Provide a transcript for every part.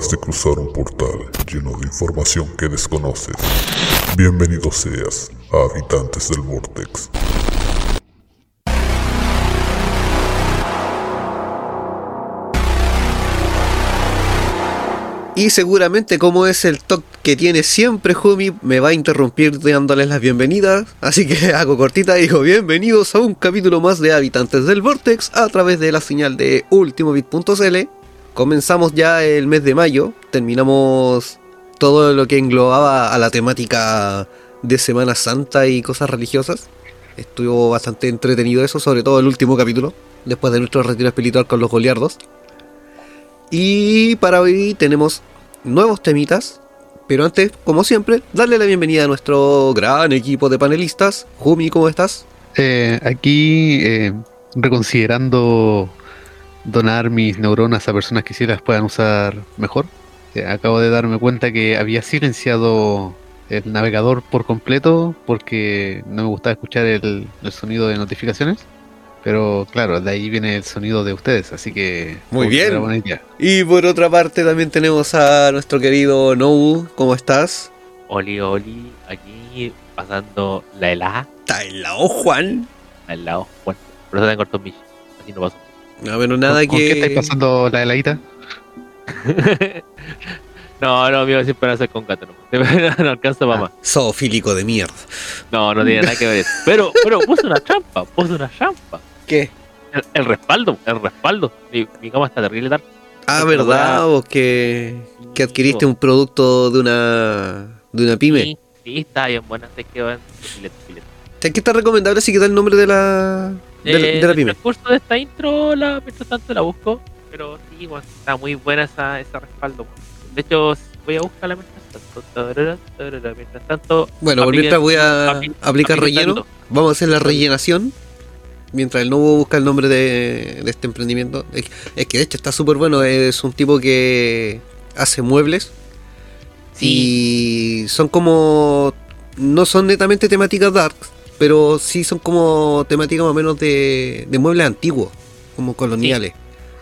Acabas de cruzar un portal lleno de información que desconoces. Bienvenido seas a Habitantes del Vortex. Y seguramente como es el toque que tiene siempre Jumi, me va a interrumpir dándoles las bienvenidas. Así que hago cortita y digo bienvenidos a un capítulo más de Habitantes del Vortex a través de la señal de ultimobit.cl. Comenzamos ya el mes de mayo, terminamos todo lo que englobaba a la temática de Semana Santa y cosas religiosas. Estuvo bastante entretenido eso, sobre todo el último capítulo, después de nuestro retiro espiritual con los goliardos. Y para hoy tenemos nuevos temitas. Pero antes, como siempre, darle la bienvenida a nuestro gran equipo de panelistas. Jumi, ¿cómo estás? Eh, aquí eh, reconsiderando donar mis neuronas a personas que sí las puedan usar mejor. Eh, acabo de darme cuenta que había silenciado el navegador por completo porque no me gustaba escuchar el, el sonido de notificaciones. Pero claro, de ahí viene el sonido de ustedes, así que... Muy bien. era buena idea. Y por otra parte también tenemos a nuestro querido Nou. ¿Cómo estás? Oli, oli, aquí pasando la helada Está helado, Juan. al lado. Bueno, por eso tengo corto mis. Así no paso. No, pero nada ¿Con, con que... qué estáis pasando la heladita? no, no, mío siempre va a ser con gato. No, no alcanza para más. Zoofílico de mierda. No, no tiene nada que ver eso. Pero, pero puse una trampa, puse una trampa. ¿Qué? El, el respaldo, el respaldo. Mi, mi cama está terrible tal. Ah, ¿verdad? Vos que, que adquiriste un producto de una de una pyme. Sí, sí, está bien buena, se quedó en filete, filete. ¿Qué está recomendable así que da el nombre de la de, de curso de esta intro, la, mientras tanto la busco. Pero sí, bueno, está muy buena esa, ese respaldo. De hecho, voy a buscarla mientras tanto. Tarara, tarara, Mientras tanto, Bueno, mientras voy a apli- aplicar relleno. Vamos a hacer la rellenación. Mientras el nuevo busca el nombre de, este emprendimiento. Es, es que de hecho está súper bueno. Es un tipo que hace muebles. Sí, Y son como. No son netamente temáticas dark. Pero sí son como temáticas más o menos de, de muebles antiguos. Como coloniales.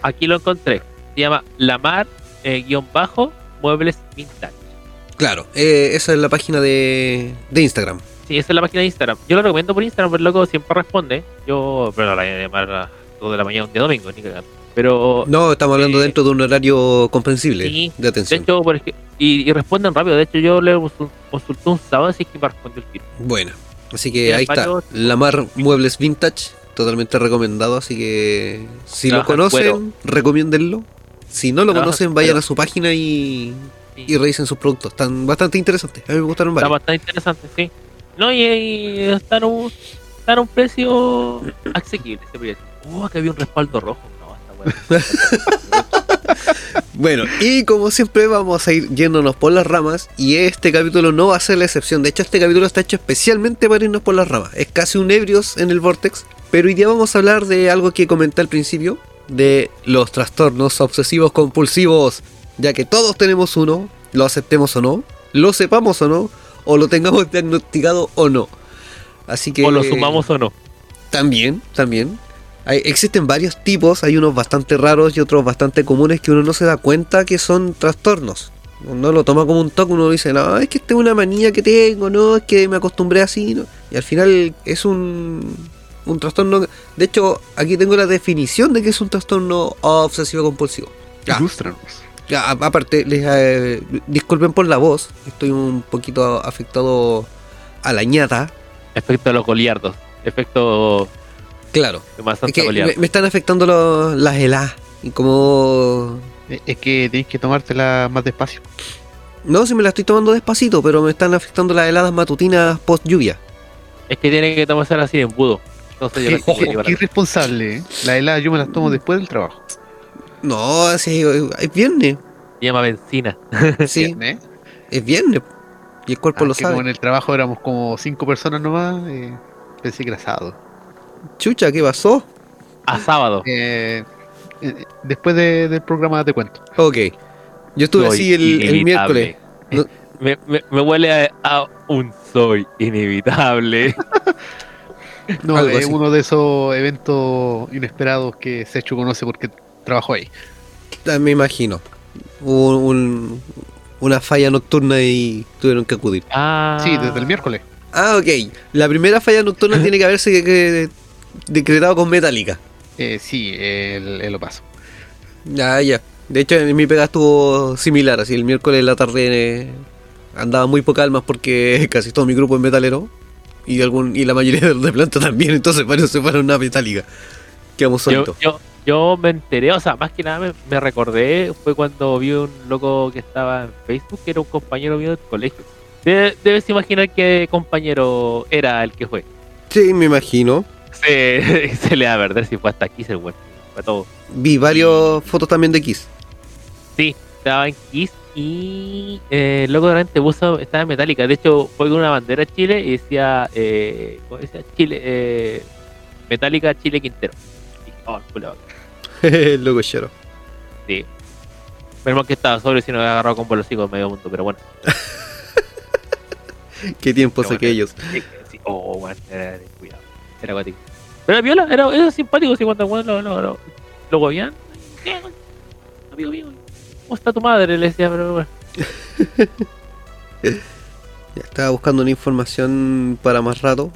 aquí lo encontré. Se llama Lamar, eh, guion bajo, muebles vintage. Claro, eh, esa es la página de, de Instagram. Sí, esa es la página de Instagram. Yo lo recomiendo por Instagram, pero el loco siempre responde. Yo, pero la voy a llamar a las 2 de la mañana un día domingo, ni cagando. Pero, No, estamos hablando Eh, dentro de un horario comprensible sí, de de atención. hecho, por ej- y, y responden rápido. De hecho, yo le consul- consulté un sábado, así que me respondió el tiro. Bueno, así que ahí está. varios- Lamar Muebles Vintage, totalmente recomendado. Así que si lo Trabaja conocen, recomiéndenlo. Si no lo Trabaja conocen, en vayan a su página y, Sí. y revisen sus productos. Están bastante interesantes. A mí me gustaron varios. bastante interesante, sí. No, y, y están, a un, están a un precio asequible, se podría decir. Oh, que había un respaldo rojo. No, está bueno. Bueno, y como siempre vamos a ir yéndonos por las ramas y este capítulo no va a ser la excepción. De hecho, este capítulo está hecho especialmente para irnos por las ramas. Es casi un ebrios en el Vortex, pero hoy día vamos a hablar de algo que comenté al principio, de los trastornos obsesivos compulsivos, ya que todos tenemos uno, lo aceptemos o no, lo sepamos o no, o lo tengamos diagnosticado o no. Así que O lo sumamos o no. también, también. Hay- existen varios tipos, hay unos bastante raros y otros bastante comunes que uno no se da cuenta que son trastornos. Uno lo toma como un toque, uno dice, no, es que esta es una manía que tengo, no, es que me acostumbré así, ¿no? Y al final es un, un trastorno... De hecho, aquí tengo la definición de que es un trastorno obsesivo compulsivo. Ya. Ilústranos. Ya, a- aparte, les, eh, disculpen por la voz, estoy un poquito afectado a la ñata. Efecto los goliardos. Efecto Claro, Es que me, me están afectando lo- las heladas. Y como. Es que tenéis que tomártela más despacio. No, si me la estoy tomando despacito, pero me están afectando las heladas matutinas post lluvia. Es que tiene que tomarse así en budo. Entonces yo Qué, la tengo que qué- irresponsable, ¿eh? La helada yo me las tomo después del trabajo. No, sí, es viernes. Se llama benzina. Sí, es viernes. Y el cuerpo Ah, lo que como en sabe. el trabajo éramos como cinco personas nomás, eh, pensé que era sábado. Chucha, ¿qué pasó? A sábado. Eh, eh, después de- del programa te cuento. Ok. Yo estuve Soy así el, miércoles. No- Me, me, me huele a, a un soy inevitable. No, Algo es así. uno de esos eventos inesperados que Sechu conoce porque trabajó ahí. Ah, Me imagino. Hubo un- una falla nocturna y tuvieron que acudir. Ah, Sí, desde el miércoles. Ah, ok. La primera falla nocturna tiene que haberse que- que- decretado con Metallica. Eh, sí, el, el lo paso. Ya, ya. De hecho, en mi pega estuvo similar. Así, el miércoles en la tarde eh, andaba muy poca almas porque casi todo mi grupo es metalero. Y, algún, y la mayoría de los de planta también. Entonces, varios se fueron a Metallica. Quedamos yo, solitos. yo, yo me enteré, o sea, más que nada me, me recordé, fue cuando vi un loco que estaba en Facebook, que era un compañero mío del colegio. De- debes imaginar qué compañero era el que fue. Sí, me imagino. Se, se le va a perder si fue hasta aquí, el weón. Fue todo. Vi varias fotos también de Kiss. Sí, estaba en Kiss y eh, loco realmente puso, estaba en Metallica. De hecho, fue con una bandera de Chile y decía, eh, ¿cómo decía? Chile, eh, Metallica Chile Quintero. Y oh, culo, El loco chero. sí. Menos que estaba sobre si no había agarrado con bolosico en medio mundo, pero bueno. Qué tiempos Pero bueno, aquellos. sí, sí, oh, bueno, era, cuidado. Era acuático. Pero era viola, era, era simpático, si cuando bueno, lo, lo, lo, gobian. ¿Qué? Amigo mío, ¿cómo está tu madre? Le decía, pero bueno. Ya estaba buscando una información para más rato.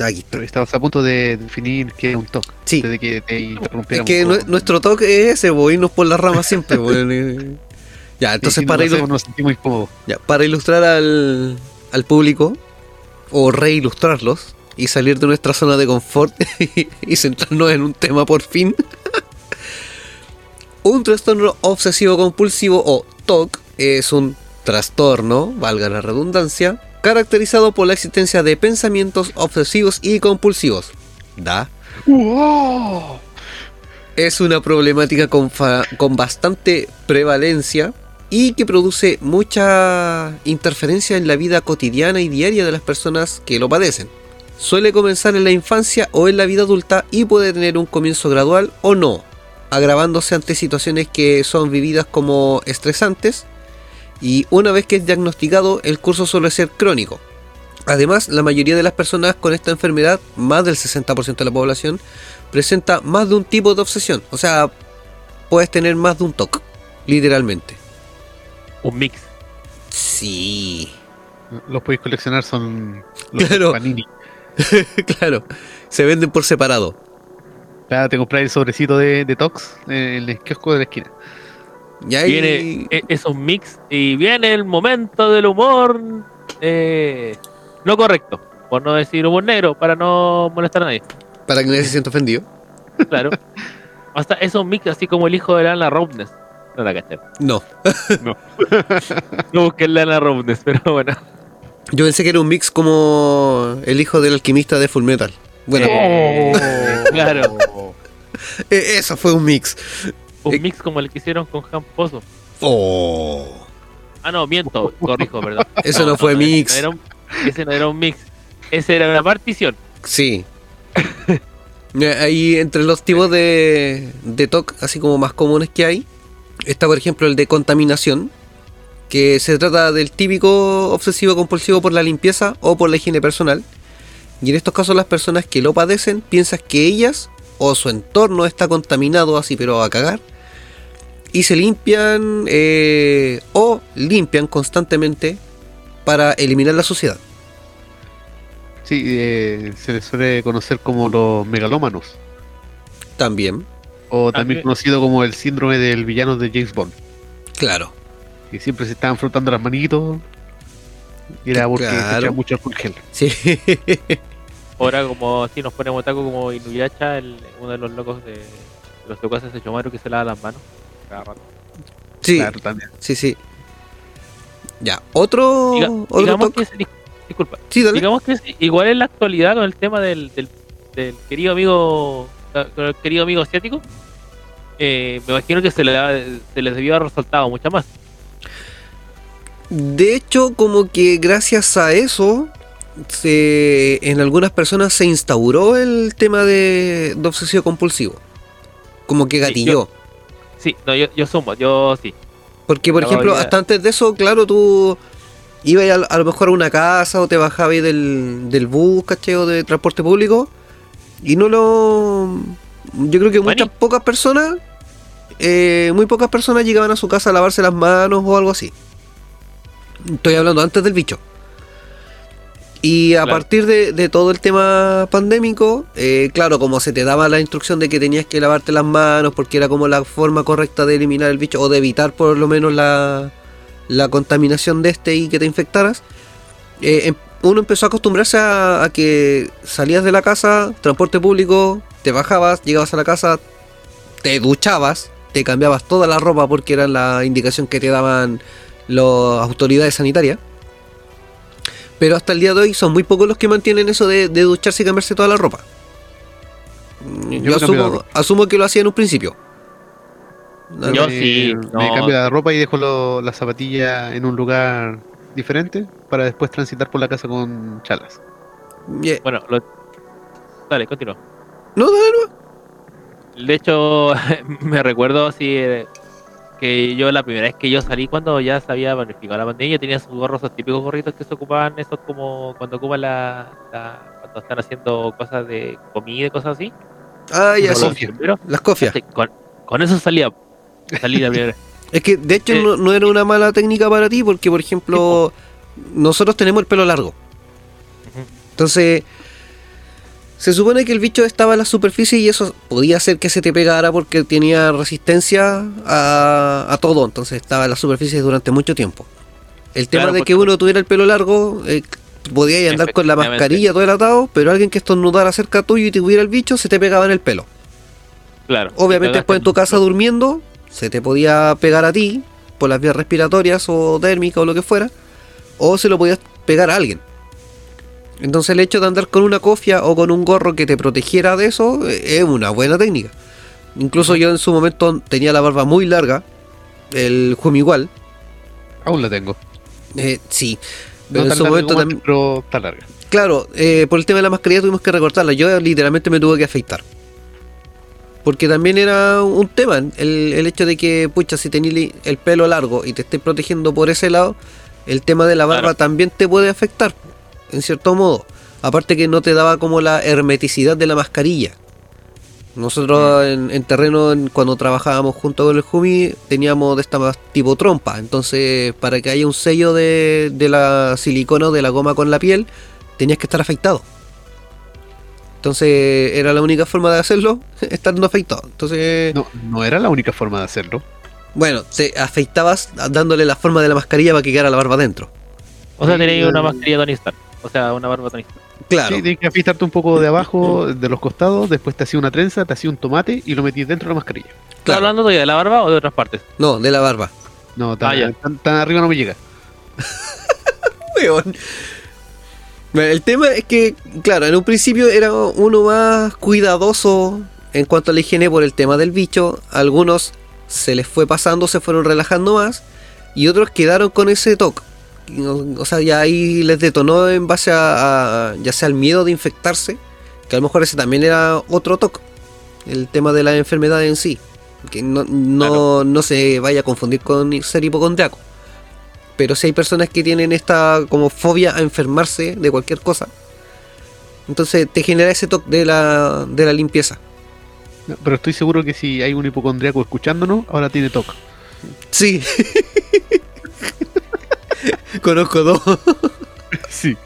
Aquí. Pero estabas a punto de definir qué es un TOC. Sí. Desde que te Es interrumpiéramos. que nue- nuestro toque es ese, voy irnos por las ramas siempre. eh. Ya, entonces para, incómodos. ya, para ilustrar al, al público, o reilustrarlos, y salir de nuestra zona de confort y centrarnos en un tema por fin. un trastorno obsesivo compulsivo o TOC es un trastorno, valga la redundancia, caracterizado por la existencia de pensamientos obsesivos y compulsivos. Da es una problemática con, con bastante prevalencia y que produce mucha interferencia en la vida cotidiana y diaria de las personas que lo padecen. Suele comenzar en la infancia o en la vida adulta y puede tener un comienzo gradual o no, agravándose ante situaciones que son vividas como estresantes y una vez que es diagnosticado el curso suele ser crónico. Además, la mayoría de las personas con esta enfermedad, más del 60% de la población, presenta más de un tipo de obsesión. O sea, puedes tener más de un TOC, literalmente. Un mix. Sí, Los podéis coleccionar, son los Claro. Panini. claro. Se venden por separado. Claro, te compráis el sobrecito de, de Tox en el kiosco de la esquina. Y ahí- Viene, e- es un mix y viene el momento del humor eh, no correcto. Por no decir humor negro, para no molestar a nadie. Para que nadie se sienta ofendido. Claro. Hasta es un mix así como el hijo de Lana Roundness. No la caché. No. No busqué Lana Roundness, pero bueno. Yo pensé que era un mix como el hijo del alquimista de Full Metal. Bueno, Eh, claro. eh, eso fue un mix. Un Eh. mix como el que hicieron con Han Pozo. Oh. Ah, no, miento, corrijo, perdón. Eso no fue mix. ese no era un- ese no era un mix. Ese era una partición. Sí. Eh, Ahí entre los tipos de, de TOC, así como más comunes que hay, está por ejemplo el de contaminación, que se trata del típico obsesivo compulsivo por la limpieza o por la higiene personal. Y en estos casos las personas que lo padecen piensan que ellas o su entorno está contaminado así pero a cagar. Y se limpian eh, o limpian constantemente para eliminar la suciedad. Sí, eh, se les suele conocer como los megalómanos. También, O También- también conocido como el síndrome del villano de James Bond. claro. Que siempre se estaban frotando las manitos. Y era porque se Claro. echaba mucho alcohol gel. Sí. Ahora como si nos ponemos taco como Inuyasha, el, uno de los locos de, de los secuaces de Chomaru que se lava las manos. Cada rato. Sí, Claro, también. sí, sí. Ya, otro. Diga- otro digamos toque. que es, dis- disculpa, Sí, dale. digamos que es igual en la actualidad con el tema del, del, del querido amigo con el querido amigo asiático. eh, me imagino que se, le se les debió haber resaltado mucha más. De hecho, como que gracias a eso, se- en algunas personas se instauró el tema de, de obsesivo compulsivo. Como que Sí, gatilló. Sí, no, yo, yo sumo, yo sí. Porque, por ejemplo, hasta antes de eso, claro, tú ibas a, a lo mejor a una casa o te bajabas del, del bus, ¿cachai? O de transporte público. Y no lo. Yo creo que muchas pocas personas eh, muy pocas personas llegaban a su casa a lavarse las manos o algo así. Estoy hablando antes del bicho. Y a Claro. partir de, de todo el tema pandémico, eh, claro, como se te daba la instrucción de que tenías que lavarte las manos porque era como la forma correcta de eliminar el bicho o de evitar por lo menos la, la contaminación de este y que te infectaras, eh, em- uno empezó a acostumbrarse a, a que salías de la casa, transporte público, te bajabas, llegabas a la casa, te duchabas, te cambiabas toda la ropa porque era la indicación que te daban las autoridades sanitarias. Pero hasta el día de hoy son muy pocos los que mantienen eso de, de ducharse y cambiarse toda la ropa. Yo Yo, me asumo, ropa. asumo que lo hacía en un principio. Yo me, sí, me no. cambio la ropa y dejo lo- la zapatilla en un lugar diferente para después transitar por la casa con chalas. Yeah. Bueno, lo... dale, continúa. No, dale, no. De hecho, me recuerdo así eh, que yo la primera vez que yo salí cuando ya se había planificado la pandemia, tenía sus gorros, esos típicos gorritos que se ocupaban, esos como cuando ocupan la, la- cuando están haciendo cosas de comida y cosas así. Ah, ya. Pero, Las cofias. con, con eso salía. Salí la primera vez. Es que de hecho Eh. no, no era una mala técnica para ti porque, por ejemplo, nosotros tenemos el pelo largo. Entonces, se supone que el bicho estaba en la superficie y eso podía hacer que se te pegara porque tenía resistencia a, a todo. Entonces estaba en la superficie durante mucho tiempo. El tema Claro, de que uno tuviera el pelo largo, eh, podía andar con la mascarilla todo el atado, pero alguien que estornudara cerca tuyo y tuviera el bicho, se te pegaba en el pelo. Claro. Obviamente después en tu casa durmiendo, se te podía pegar a ti por las vías respiratorias o térmicas o lo que fuera, o se lo podías pegar a alguien. Entonces el hecho de andar con una cofia o con un gorro que te protegiera de eso eh, es una buena técnica. Incluso yo en su momento tenía la barba muy larga, el Jumi igual, Aún la tengo. eh, sí. No Pero en su momento también... pero está larga. Claro, eh, por el tema de la mascarilla tuvimos que recortarla. Yo literalmente me tuve que afeitar. Porque también era un tema el, el hecho de que, pucha, si tenés el pelo largo y te estés protegiendo por ese lado, el tema de la barba Claro. también te puede afectar, en cierto modo. Aparte que no te daba como la hermeticidad de la mascarilla. Nosotros en, en terreno, en- cuando trabajábamos junto con el Jumi, teníamos de esta más tipo trompa. Entonces, para que haya un sello de, de la silicona o de la goma con la piel, tenías que estar afeitado. Entonces, era la única forma de hacerlo, estando afeitado. Entonces, No, no era la única forma de hacerlo. bueno, te afeitabas dándole la forma de la mascarilla para que quedara la barba dentro. O sea, tenéis una mascarilla Tony Stark. O sea, una barba Stark. Claro, Sí, tenías que afeitarte un poco de abajo, de los costados, después te hacía una trenza, te hacía un tomate y lo metías dentro de la mascarilla. ¿Estás claro. hablando todavía de la barba o de otras partes? No, de la barba. No, tan, Ah, tan- tan arriba no me llega. Weón. El tema es que, claro, en un principio era uno más cuidadoso en cuanto a la higiene por el tema del bicho. Algunos se les fue pasando, se fueron relajando más. Y otros quedaron con ese toque. O sea, ya ahí les detonó en base a, a- ya sea el miedo de infectarse. Que a lo mejor ese también era otro toque. El tema de la enfermedad en sí. Que no, no, Claro. no se vaya a confundir con ser hipocondriaco. Pero si hay personas que tienen esta como fobia a enfermarse de cualquier cosa. Entonces te genera ese toque de la, de la limpieza. Pero estoy seguro que si hay un hipocondriaco escuchándonos, ahora tiene toque. Sí. Conozco dos. Sí.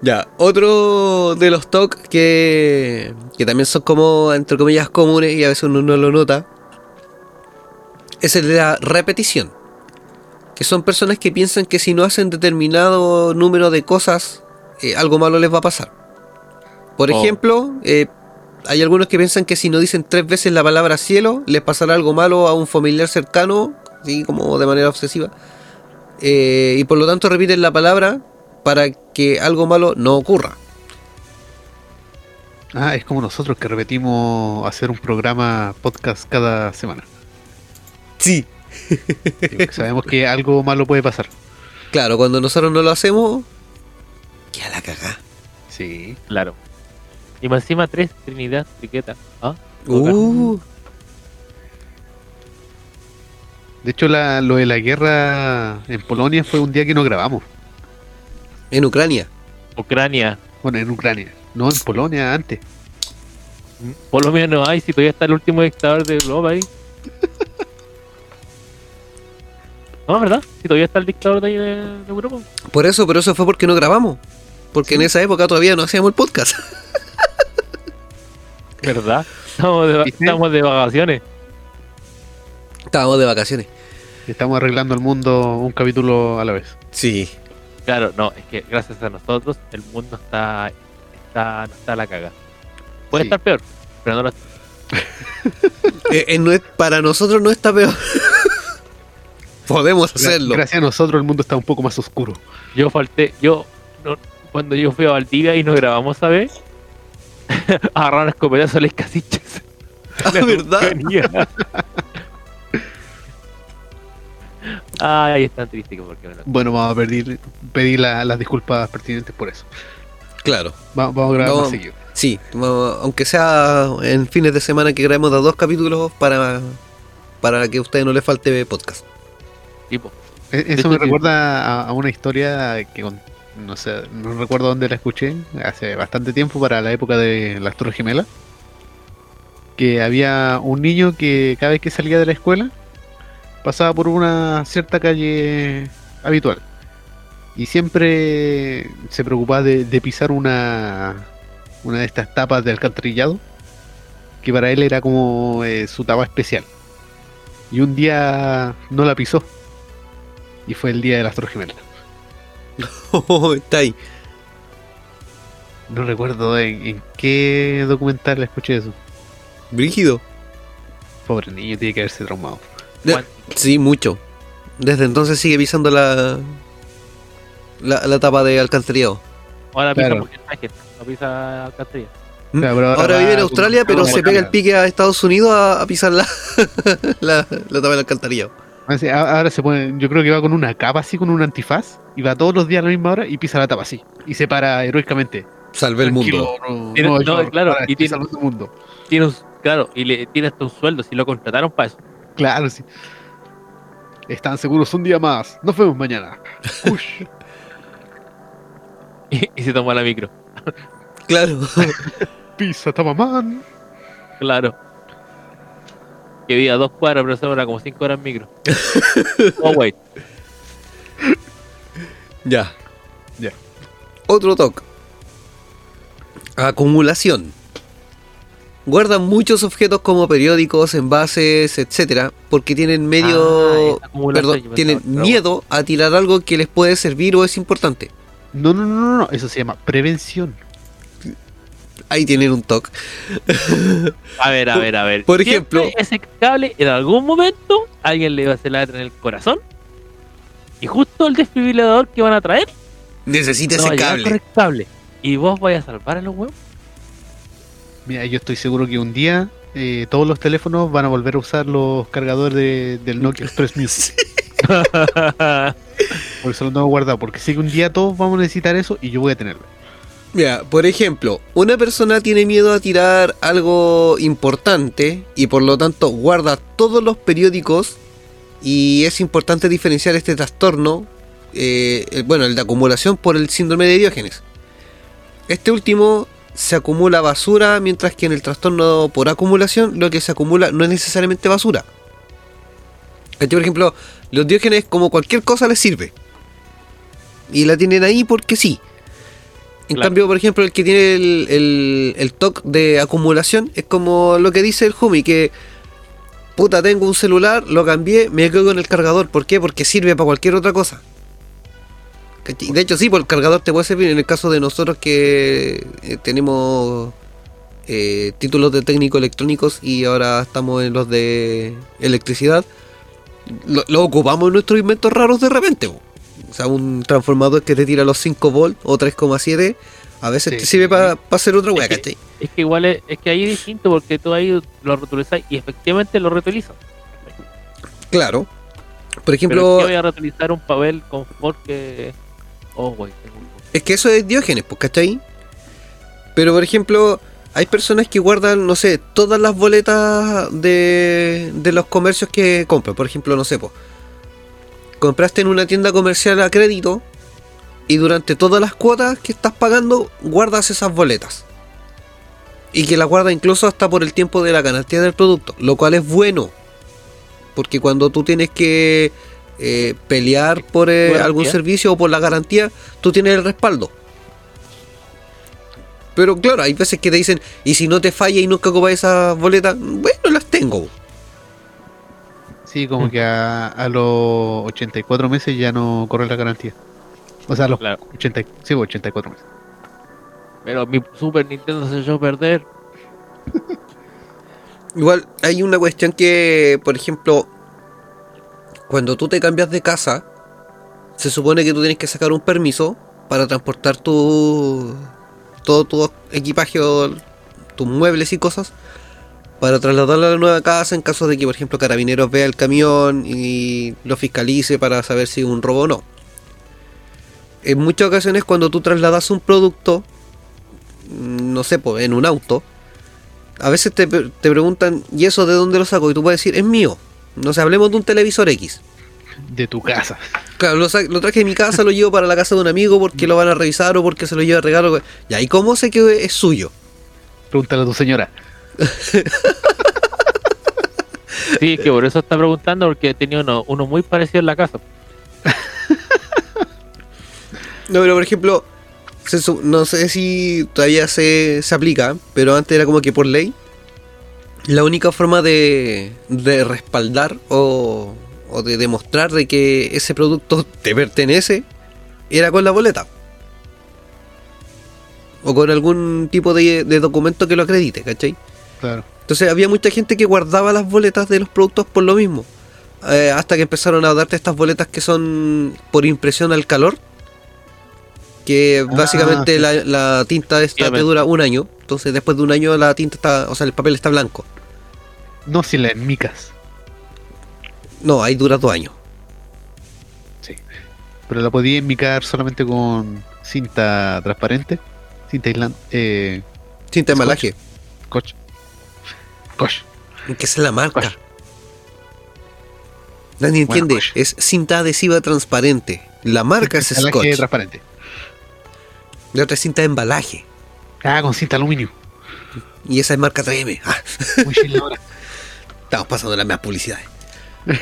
Ya, otro de los TOC que, que también son como, entre comillas, comunes y a veces uno no lo nota, es el de la repetición. Que son personas que piensan que si no hacen determinado número de cosas, eh, algo malo les va a pasar. Por Oh. ejemplo, eh, hay algunos que piensan que si no dicen tres veces la palabra cielo, les pasará algo malo a un familiar cercano, así como de manera obsesiva. Eh, y por lo tanto repiten la palabra para que algo malo no ocurra. Ah, es como nosotros que repetimos hacer un programa podcast cada semana. Sí. Sí, Sabemos que algo malo puede pasar. Claro, cuando nosotros no lo hacemos, que a la cagá. Sí. Claro. Y más encima tres, Trinidad, Triqueta. ¿Ah? Uh, De hecho, la- lo de la guerra en Polonia fue un día que no grabamos. en Ucrania. Ucrania. Bueno, en Ucrania. No, en Polonia antes. Por lo menos hay, si todavía está el último dictador de Europa ahí. No, ¿verdad? Si todavía está el dictador de ahí de, de Europa. Por eso, pero eso fue porque no grabamos. Porque en esa época todavía no hacíamos el podcast. ¿Verdad? Estamos de, estamos de vacaciones. Estábamos de vacaciones. Estamos arreglando el mundo un capítulo a la vez. Sí. Claro, no, es que gracias a nosotros el mundo está, está, no está a la caga. Puede Sí. estar peor, pero no lo está. Eh, eh, no es- para nosotros no está peor. Podemos hacerlo. Gracias a nosotros el mundo está un poco más oscuro. Yo falté, yo, no- cuando yo fui a Valdivia y nos grabamos, ¿sabes? Agarraron escopetazos a las casiches. Ah, ¿verdad? Ay, es tan triste que porque me lo... Bueno, vamos a pedir, pedir la- las disculpas pertinentes por eso. Claro. Va- vamos a grabar No. más seguido. Sí, vamos- aunque sea en fines de semana que grabemos de dos capítulos para, para que a ustedes no les falte podcast. tipo. E- Eso me hecho, recuerda a, a una historia que con- no sé, no recuerdo dónde la escuché, hace bastante tiempo para la época de las Torres Gemelas, que había un niño que cada vez que salía de la escuela pasaba por una cierta calle habitual y siempre se preocupaba de, de pisar una, una de estas tapas de alcantarillado que para él era como eh, su tapa especial. Y un día no la pisó. Y fue el día de las Torres Gemelas. Está ahí. No recuerdo en, en qué documental escuché eso. Brígido. Pobre niño, tiene que haberse traumado. Juan, sí, mucho. Desde entonces sigue pisando la, la, la tapa de alcantarillado. Ahora pisa Claro. porque está gente, no pisa Alcantarilla. ¿Mm? Claro, Ahora va vive en con- Australia, pero se pega el pique a Estados Unidos a, a pisar la, la, la tapa del alcantarillado. Así, a- Ahora se pone, yo creo que va con una capa así, con un antifaz, y va todos los días a la misma hora y pisa la tapa así. Y se para heroicamente. Salve el mundo. No- Tiene- no, no, yo- claro, y tiene- salvando el mundo. Tiene un, claro, y le tiene hasta un sueldo si lo contrataron para eso. Claro, sí. Están seguros un día más. Nos vemos mañana. Ush. Y, y se toma la micro. Claro. Pisa, man. Claro. Que viva dos cuadras, pero se demora como cinco horas en micro. oh, wait. ya. Ya. Otro toque. Acumulación. Guardan muchos objetos como periódicos, envases, etcétera, porque tienen medio, Ah, perdón, tienen pensaba, miedo a tirar algo que les puede servir o es importante. No, no, no, no, no. Eso se llama prevención. Ahí tienen un toque. A ver, a ver, a ver. Por ejemplo- ese cable en algún momento alguien le va a hacer la en el corazón. Y justo el desfibrilador que van a traer Necesita no ese cable. cable. Y vos vais a salvar a los huevos. Mira, yo estoy seguro que un día eh, todos los teléfonos van a volver a usar los cargadores de- del Nokia Express Music. Por eso lo tengo guardado. Porque sé que un día todos vamos a necesitar eso y yo voy a tenerlo. Mira, por ejemplo, una persona tiene miedo a tirar algo importante y por lo tanto guarda todos los periódicos y es importante diferenciar este trastorno, eh, el- bueno, el de acumulación por el síndrome de Diógenes. Este último se acumula basura, mientras que en el trastorno por acumulación lo que se acumula no es necesariamente basura. Este, por ejemplo, los Diógenes como cualquier cosa les sirve. Y la tienen ahí porque sí. En Claro. cambio, por ejemplo, el que tiene el, el, el TOC de acumulación es como lo que dice el Jumi, que puta, tengo un celular, lo cambié, me quedo con el cargador. ¿Por qué? Porque sirve para cualquier otra cosa. De hecho, sí, por el cargador te puede servir en el caso de nosotros que eh, tenemos eh, títulos de técnico electrónicos y ahora estamos en los de electricidad. Lo, lo ocupamos en nuestros inventos raros de repente. O sea, un transformador que te tira los 5 volts o 3,7 a veces Sí. te sirve para hacer otra Es que- ¿cachai? Es que igual es, es que ahí es distinto porque tú ahí lo reutilizas y efectivamente lo reutilizas. Claro. Por Pero ejemplo, ¿qué voy a reutilizar un papel confort que. Oh, es que eso es Diógenes, pues, ¿cachai? Pero por ejemplo, hay personas que guardan, no sé, todas las boletas de, de los comercios que compran. Por ejemplo, no sé, pues. Compraste en una tienda comercial a crédito y durante todas las cuotas que estás pagando guardas esas boletas. Y que la guarda incluso hasta por el tiempo de la garantía del producto, lo cual es bueno. Porque cuando tú tienes que eh, pelear por eh, algún servicio o por la garantía, tú tienes el respaldo. Pero claro, hay veces que te dicen, y si no te falla y nunca ocupas esas boletas, bueno, las tengo. Sí, como que a, a los 84 meses ya no corre la garantía. O sea, a los Claro. 80, y- sí, 84 meses. Pero mi Super Nintendo se echó a perder. Igual hay una cuestión que, por ejemplo, cuando tú te cambias de casa, se supone que tú tienes que sacar un permiso para transportar tu todo tu equipaje, tus muebles y cosas, para trasladarlo a la nueva casa en caso de que, por ejemplo, Carabineros vea el camión y lo fiscalice para saber si es un robo o no. En muchas ocasiones cuando tú trasladas un producto, no sé, pues, en un auto, a veces te, te preguntan, ¿y eso de dónde lo saco? Y tú puedes decir, es mío. No sé, hablemos de un televisor X. De tu casa. Claro, lo, traje de mi casa, lo llevo para la casa de un amigo porque lo van a revisar o porque se lo lleva a regalo. Ya, ¿y cómo sé que es suyo? Pregúntale a tu señora. Sí, es que por eso está preguntando, porque tenía uno, uno muy parecido en la casa. No, pero por ejemplo, no sé si todavía se, se aplica, pero antes era como que por ley, la única forma de, de respaldar o, o de demostrar de que ese producto te pertenece era con la boleta. O con algún tipo de, de documento que lo acredite, ¿cachai? Claro. Entonces había mucha gente que guardaba las boletas de los productos por lo mismo. Eh, hasta que empezaron a darte estas boletas que son por impresión al calor. Que Ah, básicamente sí. la, la tinta esta te dura un año. Entonces después de un año la tinta está, o sea, el papel está blanco. No si la enmicas. No, ahí dura dos años. Sí. Pero la podía enmicar solamente con cinta transparente. Cinta aislante. Eh, Cinta de Scotch. embalaje. Scotch. Scotch. Que esa es la marca. Scotch. Nadie Bueno, entiende. Es cinta adhesiva transparente. La marca es Scotch. transparente. La otra es cinta de embalaje. Ah, con cinta aluminio. Y esa es marca 3M. Ah, Muy. Estamos pasando las mismas publicidades.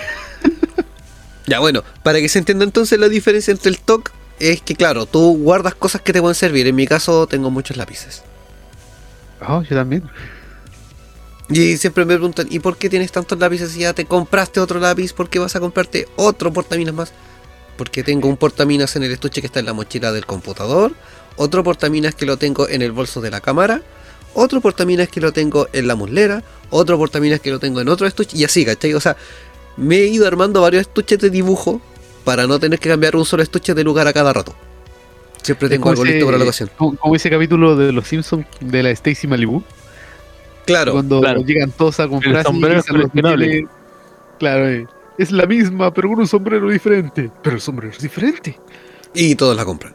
ya bueno, para que se entienda entonces la diferencia entre el TOC es que claro, tú guardas cosas que te pueden servir. En mi caso tengo muchos lápices. Oh, yo también. Y siempre me preguntan, ¿y por qué tienes tantos lápices si ya te compraste otro lápiz? ¿Por qué vas a comprarte otro portaminas más? Porque tengo un portaminas en el estuche que está en la mochila del computador, otro portaminas que lo tengo en el bolso de la cámara, otro portaminas que lo tengo en la muslera, otro portaminas que lo tengo en otro estuche, y así, ¿cachai? O sea, me he ido armando varios estuches de dibujo para no tener que cambiar un solo estuche de lugar a cada rato. Siempre tengo algo ese- listo para la ocasión. Como, ese capítulo de Los Simpsons de la Stacy Malibu. Claro, cuando claro. llegan todos a comprar El sombrero niveles. Claro, eh, es la misma, pero con un sombrero diferente. Pero el sombrero es diferente. y todos la compran.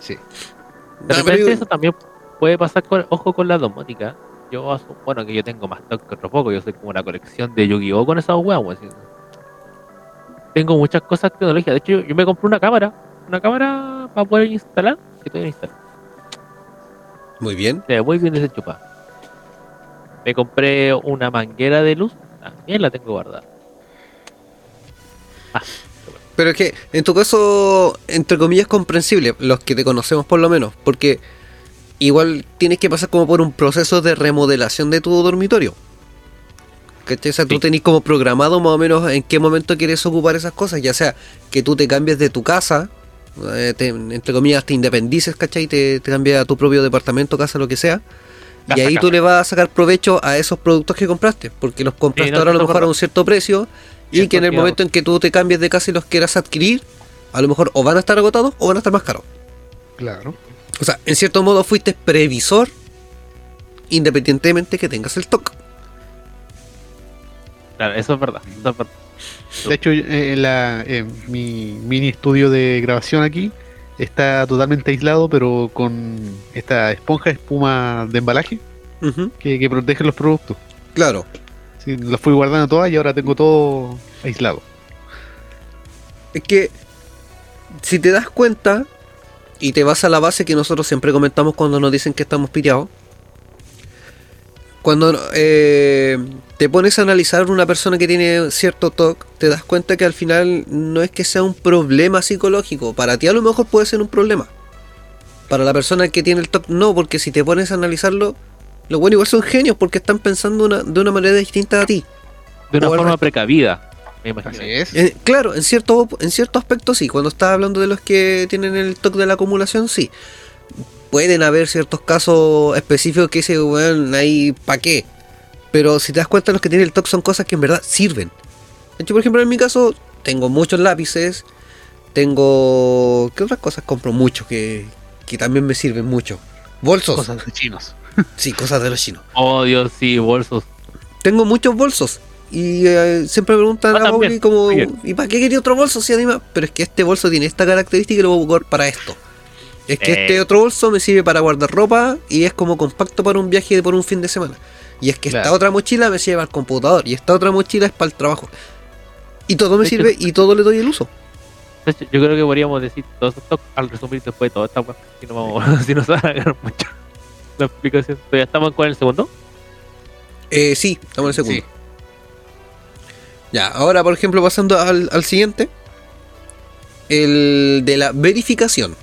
Sí. De Ah, repente pero- eso también puede pasar con, ojo con la domótica. Yo bueno que yo tengo más stock que otro poco, yo soy como una colección de Yu-Gi-Oh con esas weas. Tengo muchas cosas tecnológicas. De hecho, yo, yo me compré una cámara, una cámara para poder instalar, que todavía no instalo. Muy bien. Muy bien desenchufada. Me compré una manguera de luz, también la tengo guardada. Pero es que en tu caso, entre comillas, comprensible, los que te conocemos por lo menos, porque igual tienes que pasar como por un proceso de remodelación de tu dormitorio. ¿Cachai? O sea, tú Sí. tenés como programado más o menos en qué momento quieres ocupar esas cosas, ya sea que tú te cambies de tu casa, eh, te- entre comillas, te independices, ¿cachai? Te, te cambias a tu propio departamento, casa, lo que sea. y Casa, ahí tú casa. le vas a sacar provecho a esos productos que compraste, porque los compraste Sí, no, ahora a lo mejor a un cierto precio y que en el momento en que tú te cambies de casa y los quieras adquirir, a lo mejor o van a estar agotados o van a estar más caros. Claro. O sea, en cierto modo fuiste previsor independientemente que tengas el stock. Claro, eso es verdad. Eso es verdad. De hecho, eh, la, eh, mi mini estudio de grabación aquí está totalmente aislado, pero con esta esponja espuma de embalaje que protege los productos. Claro. Sí, los fui guardando todas y ahora tengo todo aislado. Es que si te das cuenta y te vas a la base que nosotros siempre comentamos cuando nos dicen que estamos pirados, Cuando eh, te pones a analizar una persona que tiene cierto TOC, te das cuenta que al final no es que sea un problema psicológico. Para ti a lo mejor puede ser un problema. Para la persona que tiene el TOC no, porque si te pones a analizarlo, los buenos igual son genios porque están pensando una- de una manera distinta a ti. De una O forma resto. precavida, me imagino. Así es. Eh, claro, en cierto, en cierto aspecto sí. Cuando estás hablando de los que tienen el TOC de la acumulación, sí. Pueden haber ciertos casos específicos que dicen, weón, ahí, ¿pa' qué? Pero si te das cuenta, los que tienen el TOC son cosas que en verdad sirven. De hecho, por ejemplo, en mi caso, tengo muchos lápices. Tengo. ¿Qué otras cosas compro mucho que, que también me sirven mucho? Bolsos. Cosas de chinos. Sí, cosas de los chinos. Oh, Dios, sí, bolsos. Tengo muchos bolsos. Y eh, siempre me preguntan Ah, a también, como, bien. ¿y para qué quería otro bolso? Si además, pero es que este bolso tiene esta característica y lo voy a ocupar para esto. Es que Eh. este otro bolso me sirve para guardar ropa y es como compacto para un viaje de por un fin de semana. Y es que esta otra mochila me sirve para el computador y esta otra mochila es para el trabajo. Y todo me sirve y todo le doy el uso. Yo creo que podríamos decir todos estos al resumir después de toda esta wea, si no vamos, si nos van a agarrar mucho la explicación. Pero ya estamos con el segundo. Eh, sí, estamos en el segundo. Sí. Ya, ahora por ejemplo pasando al, al siguiente. El de la verificación.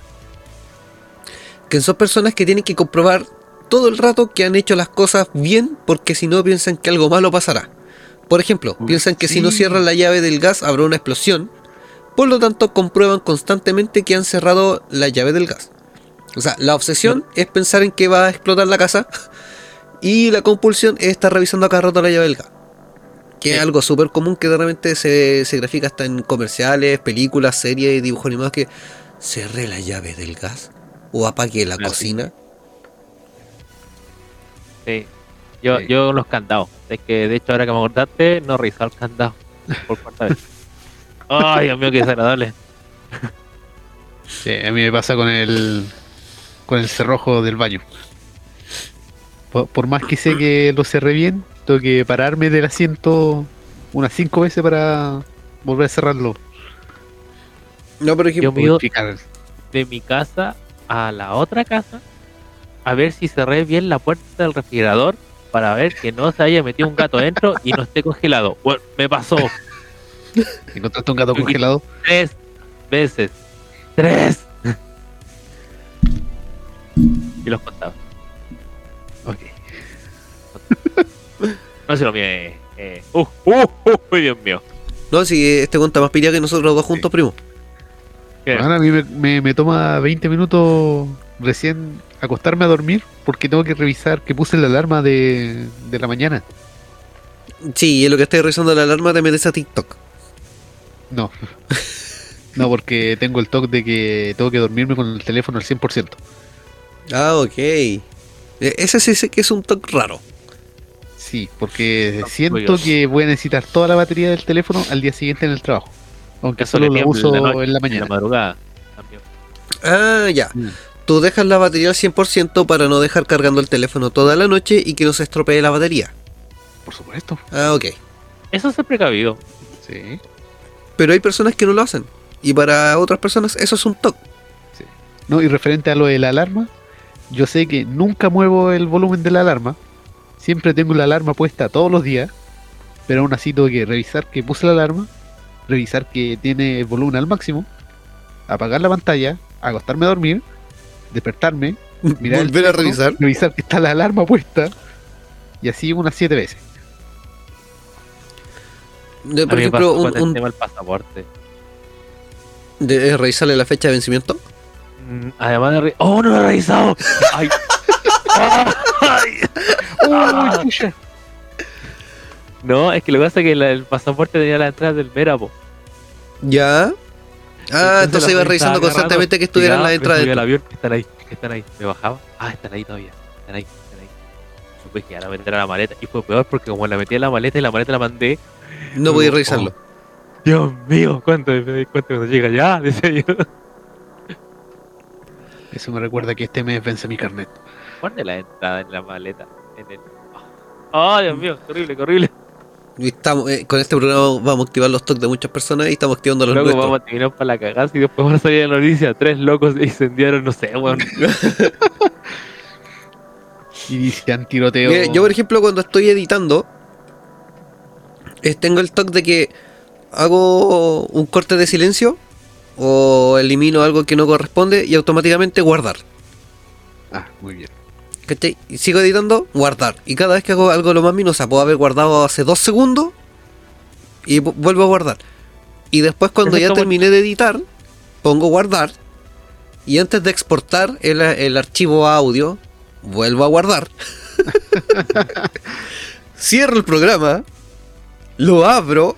Que son personas que tienen que comprobar todo el rato que han hecho las cosas bien porque si no piensan que algo malo pasará. Por ejemplo, Uy, piensan que si no cierran la llave del gas habrá una explosión. Por lo tanto, comprueban constantemente que han cerrado la llave del gas. O sea, la obsesión es pensar en que va a explotar la casa. Y la compulsión es estar revisando a cada rato la llave del gas. Que es algo súper común que de repente se, se grafica hasta en comerciales, películas, series y dibujos animados que cerré la llave del gas o apagué la Claro. cocina. Sí. Yo, Sí. yo los candados. Es que de hecho ahora que me acordaste, no revisaba el candado por cuarta vez. Ay, Dios mío, qué desagradable. Sí, a mí me pasa con el con el cerrojo del baño. Por, por más que sé que lo cerré bien, tengo que pararme del asiento unas cinco veces para volver a cerrarlo. No, pero es que- Yo mido Verificar. de mi casa a la otra casa a ver si cerré bien la puerta del refrigerador para ver que no se haya metido un gato dentro y no esté congelado. Bueno, me pasó ¿Encontraste un gato congelado? tres veces. ¡Tres! Y los contaba. Ok. No se lo mide. Eh, uh, uh, uh, Dios mío. no, si este cuenta más pilla que nosotros dos juntos, primo. Bueno, a mí me, me- me toma 20 minutos recién acostarme a dormir porque tengo que revisar que puse la alarma de, de la mañana. Sí, y en lo que estoy revisando la alarma te metes a TikTok. No. No, porque tengo el toque de que tengo que dormirme con el teléfono al 100%. Ah, ok. E- Ese sí sé que es un TikTok raro. Sí, porque No, siento curioso. que voy a necesitar toda la batería del teléfono al día siguiente en el trabajo. Aunque Eso solo lo uso en la noche, en la En mañana. la madrugada. También. Ah, ya. Mm. Tú dejas la batería al 100% para no dejar cargando el teléfono toda la noche y que no se estropee la batería. Por supuesto. Ah, ok. Eso es precavido. Sí. Pero hay personas que no lo hacen. Y para otras personas eso es un TOC. No, y referente a lo de la alarma, yo sé que nunca muevo el volumen de la alarma. Siempre tengo la alarma puesta todos los días. Pero aún así tengo que revisar que puse la alarma, revisar que tiene el volumen al máximo, apagar la pantalla, acostarme a dormir, despertarme, mirar el Volver a revisar. revisar que está la alarma puesta. Y así unas siete veces. De, por ejemplo, un, con el un- tema del pasaporte. de revisarle la fecha de vencimiento. Mm, Además de... re- ¡Oh, no lo he revisado! ¡Ay! ¡Ay! Ah. ¡Uy, chucha! No, es que lo que pasa es que la- el pasaporte tenía la entrada del Merapo. Ya. Ah, entonces iba revisando constantemente que estuvieran la entrada del avión, que están ahí, que están ahí. Me bajaba. Ah, están ahí todavía. Están ahí, están ahí. Supe que ya la meter a la maleta. Y fue peor porque como la metí en la maleta y la maleta la mandé. No podía Oh. revisarlo. Dios mío, ¿cuánto me di cuenta cuando llega ya? Decía yo. Eso me recuerda que este mes vence mi carnet. Pone la entrada en la maleta. En el... Oh, Dios mío, qué horrible, qué horrible. Y estamos, eh, con este programa vamos a activar los TOC de muchas personas y estamos activando los Luego nuestros. vamos a terminar para la cagada y después van a salir en la noticia. Tres locos incendiaron, no sé, weón. Inician tiroteo. Mira, yo, por ejemplo, cuando estoy editando, eh, tengo el toque de que hago un corte de silencio o elimino algo que no corresponde y automáticamente guardar. Ah, muy bien. ¿Cachai? Y sigo editando, guardar. Y cada vez que hago algo lo más mínimo, o sea, puedo haber guardado hace dos segundos y vu- vuelvo a guardar. Y después cuando ya terminé de editar, pongo guardar. Y antes de exportar el, el archivo a audio, vuelvo a guardar. Cierro el programa, lo abro,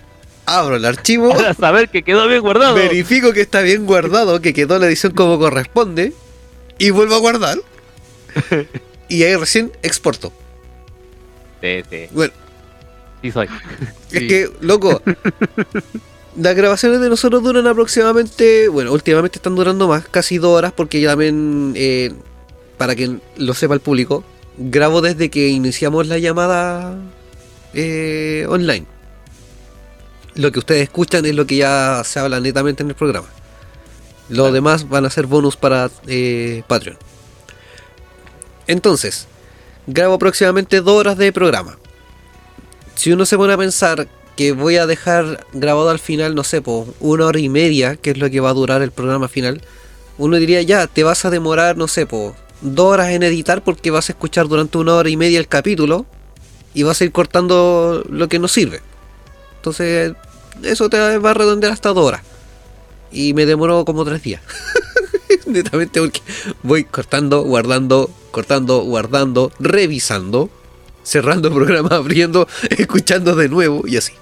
abro el archivo, Para saber que quedó bien guardado. verifico que está bien guardado, que quedó la edición como corresponde, y vuelvo a guardar. Y ahí recién exporto. Sí, sí, Bueno, sí soy. Es Sí. que, loco, las grabaciones de nosotros duran aproximadamente, bueno, últimamente están durando más, casi dos horas, porque ya también, eh, para que lo sepa el público, grabo desde que iniciamos la llamada eh, online. Lo que ustedes escuchan es lo que ya se habla netamente en el programa. Lo Claro. demás van a ser bonus para eh, Patreon. Entonces, grabo aproximadamente dos horas de programa si uno se pone a pensar que voy a dejar grabado al final, no sé, por una hora y media, que es lo que va a durar el programa final, uno diría ya, te vas a demorar, no sé, por dos horas en editar porque vas a escuchar durante una hora y media el capítulo y vas a ir cortando lo que no sirve. Entonces, eso te va a redondear hasta dos horas. Y me demoró como tres días. Netamente porque voy cortando, guardando, cortando, guardando, revisando, cerrando el programa, abriendo, escuchando de nuevo y así.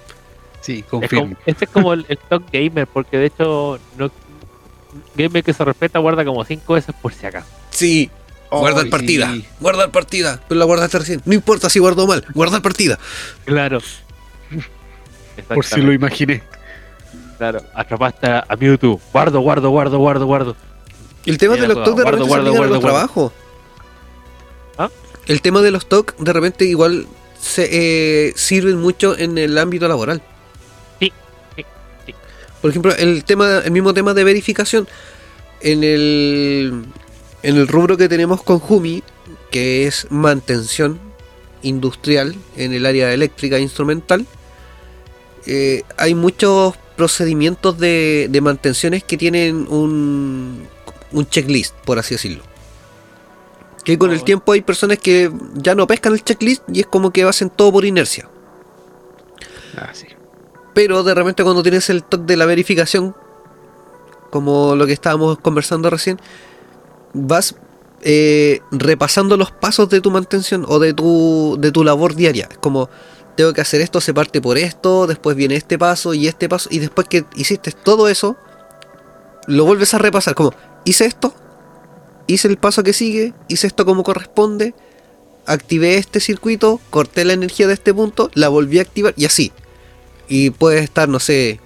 Sí, Es como- confirmo. este es como el, el top gamer, porque de hecho, no, gamer que se respeta guarda como cinco veces por si acaso. Sí, guardar Ay, partida, sí. guardar partida, pero la guardaste recién. No importa si guardó mal, guardar partida. Claro. Por si lo imaginé. Claro, atrapaste a Mewtwo. Guardo, guardo, guardo, guardo, guardo. El tema de los. TOC de Guardo, repente guardo, se los guardo, guardo. trabajos. ¿Ah? El tema de los TOC de repente igual se eh, sirven mucho en el ámbito laboral. Sí, sí, sí. Por ejemplo, el tema, el mismo tema de verificación en el en el rubro que tenemos con Jumi, que es mantención industrial en el área eléctrica e instrumental, eh, hay muchos procedimientos de, de mantenciones que tienen un, un checklist, por así decirlo. Que con el Oh. tiempo hay personas que ya no pescan el checklist y es como que hacen todo por inercia. Ah, sí. Pero de repente cuando tienes el toque de la verificación, como lo que estábamos conversando recién, vas eh, repasando los pasos de tu mantención o de tu, de tu labor diaria. Es como, tengo que hacer esto, se parte por esto, después viene este paso y este paso, y después que hiciste todo eso, lo vuelves a repasar. Como, hice esto, hice el paso que sigue, hice esto como corresponde, activé este circuito, corté la energía de este punto, la volví a activar y así. Y puede estar, no sé,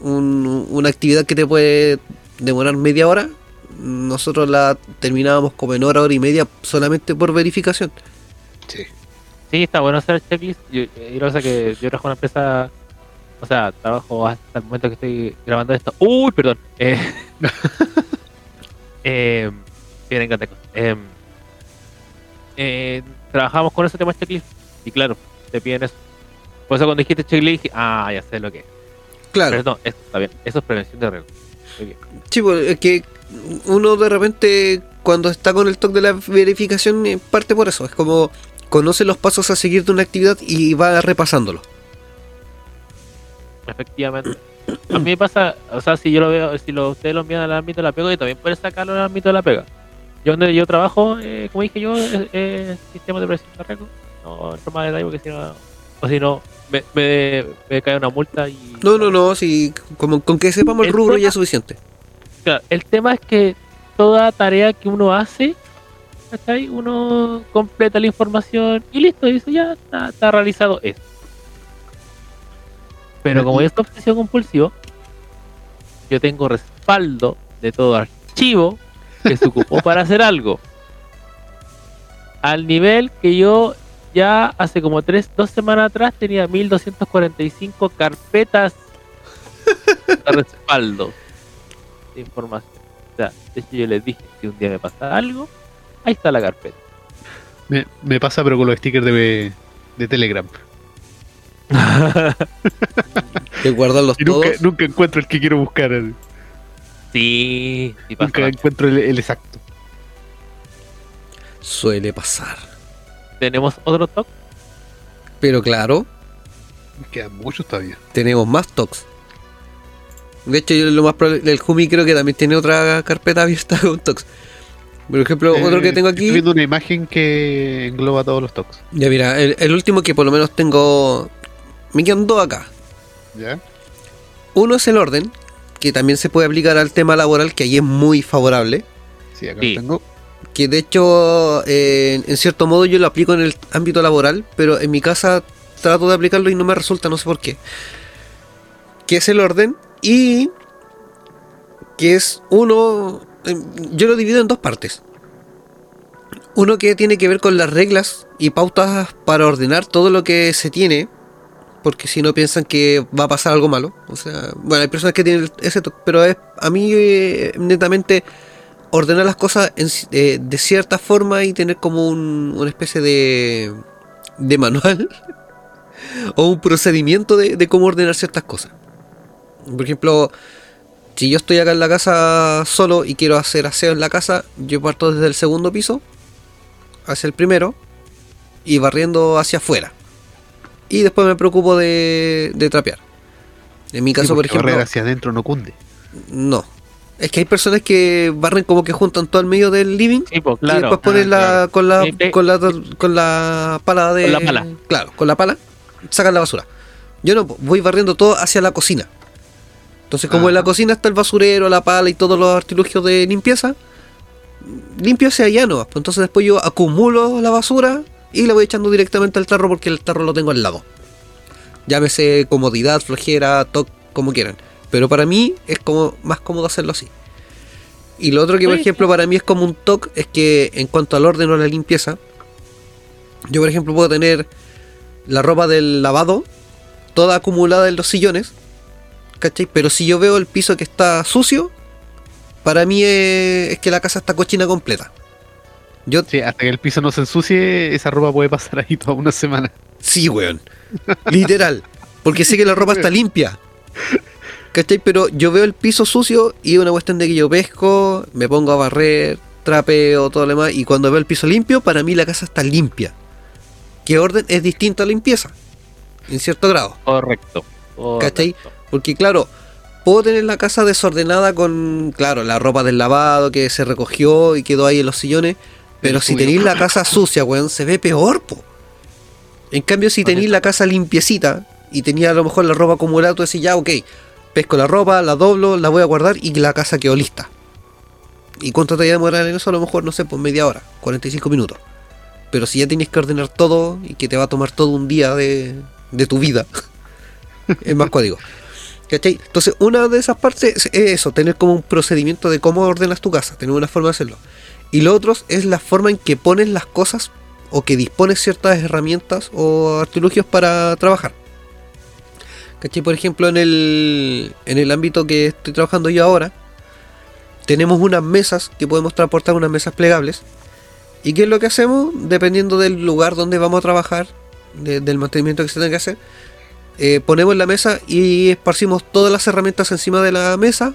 un- una actividad que te puede demorar media hora. Nosotros la terminábamos como en hora, hora y media solamente por verificación. Sí. Sí, está bueno hacer el checklist. Yo, y lo que pasa es que yo trabajo en una empresa, o sea, trabajo hasta el momento que estoy grabando esto. Uy, perdón. Eh, eh, bien, encanta. Eh, eh, trabajamos con ese tema checklist y claro, te piden eso. Por eso cuando dijiste checklist, ah, ya sé lo que es. Claro. Pero no, esto está bien. Eso es prevención de riesgo. Bien. Sí, pues, es que uno de repente cuando está con el toque de la verificación eh, parte por eso. Es como conoce los pasos a seguir de una actividad y va repasándolo. Efectivamente. A mí me pasa, o sea, si yo lo veo, si lo, ustedes lo envían al ámbito de la pega, yo también pueden sacarlo al ámbito de la pega. Yo donde yo trabajo, eh, como dije yo, es, es sistema de prevención de riesgo. No entro más detalle porque si no, o si no, me, me, me cae una multa y... No, no, no, si como, con que sepamos el El rubro tema- ya es suficiente. Claro, el tema es que toda tarea que uno hace, ¿cachai? Uno completa la información y listo, y dice ya está, está realizado esto. Pero como yo estoy obsesivo compulsivo, yo tengo respaldo de todo archivo que se ocupó para hacer algo. Al nivel que yo ya hace como tres, dos semanas atrás tenía 1245 carpetas de respaldo de información. O sea, de hecho yo les dije, si un día me pasa algo, ahí está la carpeta. Me, me pasa, pero con los stickers de, de Telegram. De guardarlos Y nunca, todos. nunca encuentro el que quiero buscar. Sí, sí pasa. Nunca encuentro el, el exacto. Suele pasar. Tenemos otro top. Pero claro, Quedan muchos todavía. tenemos más tocs. De hecho, yo lo más probable, el Jumi creo que también tiene otra carpeta abierta con tocs. Por ejemplo, otro Eh, que tengo Estoy aquí. viendo una imagen que engloba todos los toques. Ya mira, el, el último que por lo menos tengo. Me quedan dos acá. ¿Ya? Uno es el orden, que también se puede aplicar al tema laboral, que ahí es muy favorable. Sí, acá Sí. lo tengo. Que de hecho, eh, en cierto modo yo lo aplico en el ámbito laboral, pero en mi casa trato de aplicarlo y no me resulta, no sé por qué. Que es el orden y que es uno, eh, yo lo divido en dos partes. Uno que tiene que ver con las reglas y pautas para ordenar todo lo que se tiene, porque si no piensan que va a pasar algo malo. O sea, bueno, hay personas que tienen ese toque, pero es a mí eh, netamente ordenar las cosas eh, de cierta forma y tener como un- una especie de, de manual o un procedimiento de, de cómo ordenar ciertas cosas. Por ejemplo, si yo estoy acá en la casa solo y quiero hacer aseo en la casa, yo parto desde el segundo piso hacia el primero y barriendo hacia afuera. Y después me preocupo de, de trapear. En mi Sí, caso, por ejemplo, barrer hacia adentro no cunde. no. Es que hay personas que barren como que juntan todo el medio del living Sí, pues y después ponen Ah, la, claro. con la con la con la pala de Con la pala. Claro, con la pala sacan la basura. Yo no, voy barriendo todo hacia la cocina. Entonces, como en la Ajá. cocina está el basurero, la pala y todos los artilugios de limpieza, limpio hacia allá no. Entonces después yo acumulo la basura y la voy echando directamente al tarro porque el tarro lo tengo al lado. Llámese comodidad, flojera, toque, como quieran. Pero para mí es como más cómodo hacerlo así. Y lo otro que, por ejemplo, para mí es como un toque es que en cuanto al orden o la limpieza, yo, por ejemplo, puedo tener la ropa del lavado toda acumulada en los sillones, ¿cachai? Pero si yo veo el piso que está sucio, para mí es, es que la casa está cochina completa. Yo, Sí, hasta que el piso no se ensucie, esa ropa puede pasar ahí toda una semana. Sí, weón. Literal. Porque sé que la ropa está limpia. ¿Cachai? Pero yo veo el piso sucio y es una cuestión de que yo pesco, me pongo a barrer, trapeo, todo lo demás. Y cuando veo el piso limpio, para mí la casa está limpia. ¿Qué orden es distinto a la limpieza? En cierto grado. Correcto. ¿Cachai? Porque claro, puedo tener la casa desordenada con, claro, la ropa del lavado que se recogió y quedó ahí en los sillones. Pero si tenéis la casa sucia, weón, se ve peor, po. En cambio, si tenéis la casa limpiecita y tenía a lo mejor la ropa acumulada, tú decís, ya, ok, pesco la ropa, la doblo, la voy a guardar y la casa quedó lista. ¿Y cuánto te va a demorar en eso? A lo mejor, no sé, pues media hora, 45 minutos. Pero si ya tienes que ordenar todo y que te va a tomar todo un día de, de tu vida, es más código. ¿Cachai? Entonces, una de esas partes es eso, tener como un procedimiento de cómo ordenas tu casa, tener una forma de hacerlo. Y lo otro es la forma en que pones las cosas o que dispones ciertas herramientas o artilugios para trabajar. ¿Cachai? Por ejemplo, en el, en el ámbito que estoy trabajando yo ahora, tenemos unas mesas que podemos transportar, unas mesas plegables. ¿Y qué es lo que hacemos? Dependiendo del lugar donde vamos a trabajar, de- del mantenimiento que se tenga que hacer, eh, ponemos la mesa y esparcimos todas las herramientas encima de la mesa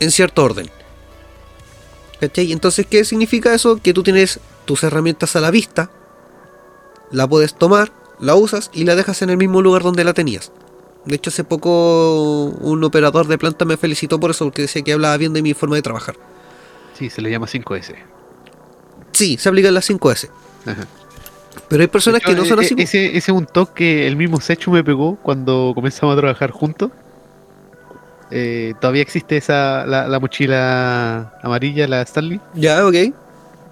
en cierto orden. ¿Cachai? Entonces, ¿qué significa eso? Que tú tienes tus herramientas a la vista, la puedes tomar, la usas y la dejas en el mismo lugar donde la tenías. De hecho, hace poco un operador de planta me felicitó por eso, porque decía que hablaba bien de mi forma de trabajar. Sí, se le llama 5S. Sí, se aplican las 5S. Ajá. Pero hay personas que no son E- así. Ese, ese es un toque que el mismo Sechu me pegó cuando comenzamos a trabajar juntos. Eh, todavía existe esa la, la mochila amarilla, la Stanley. Ya, ok.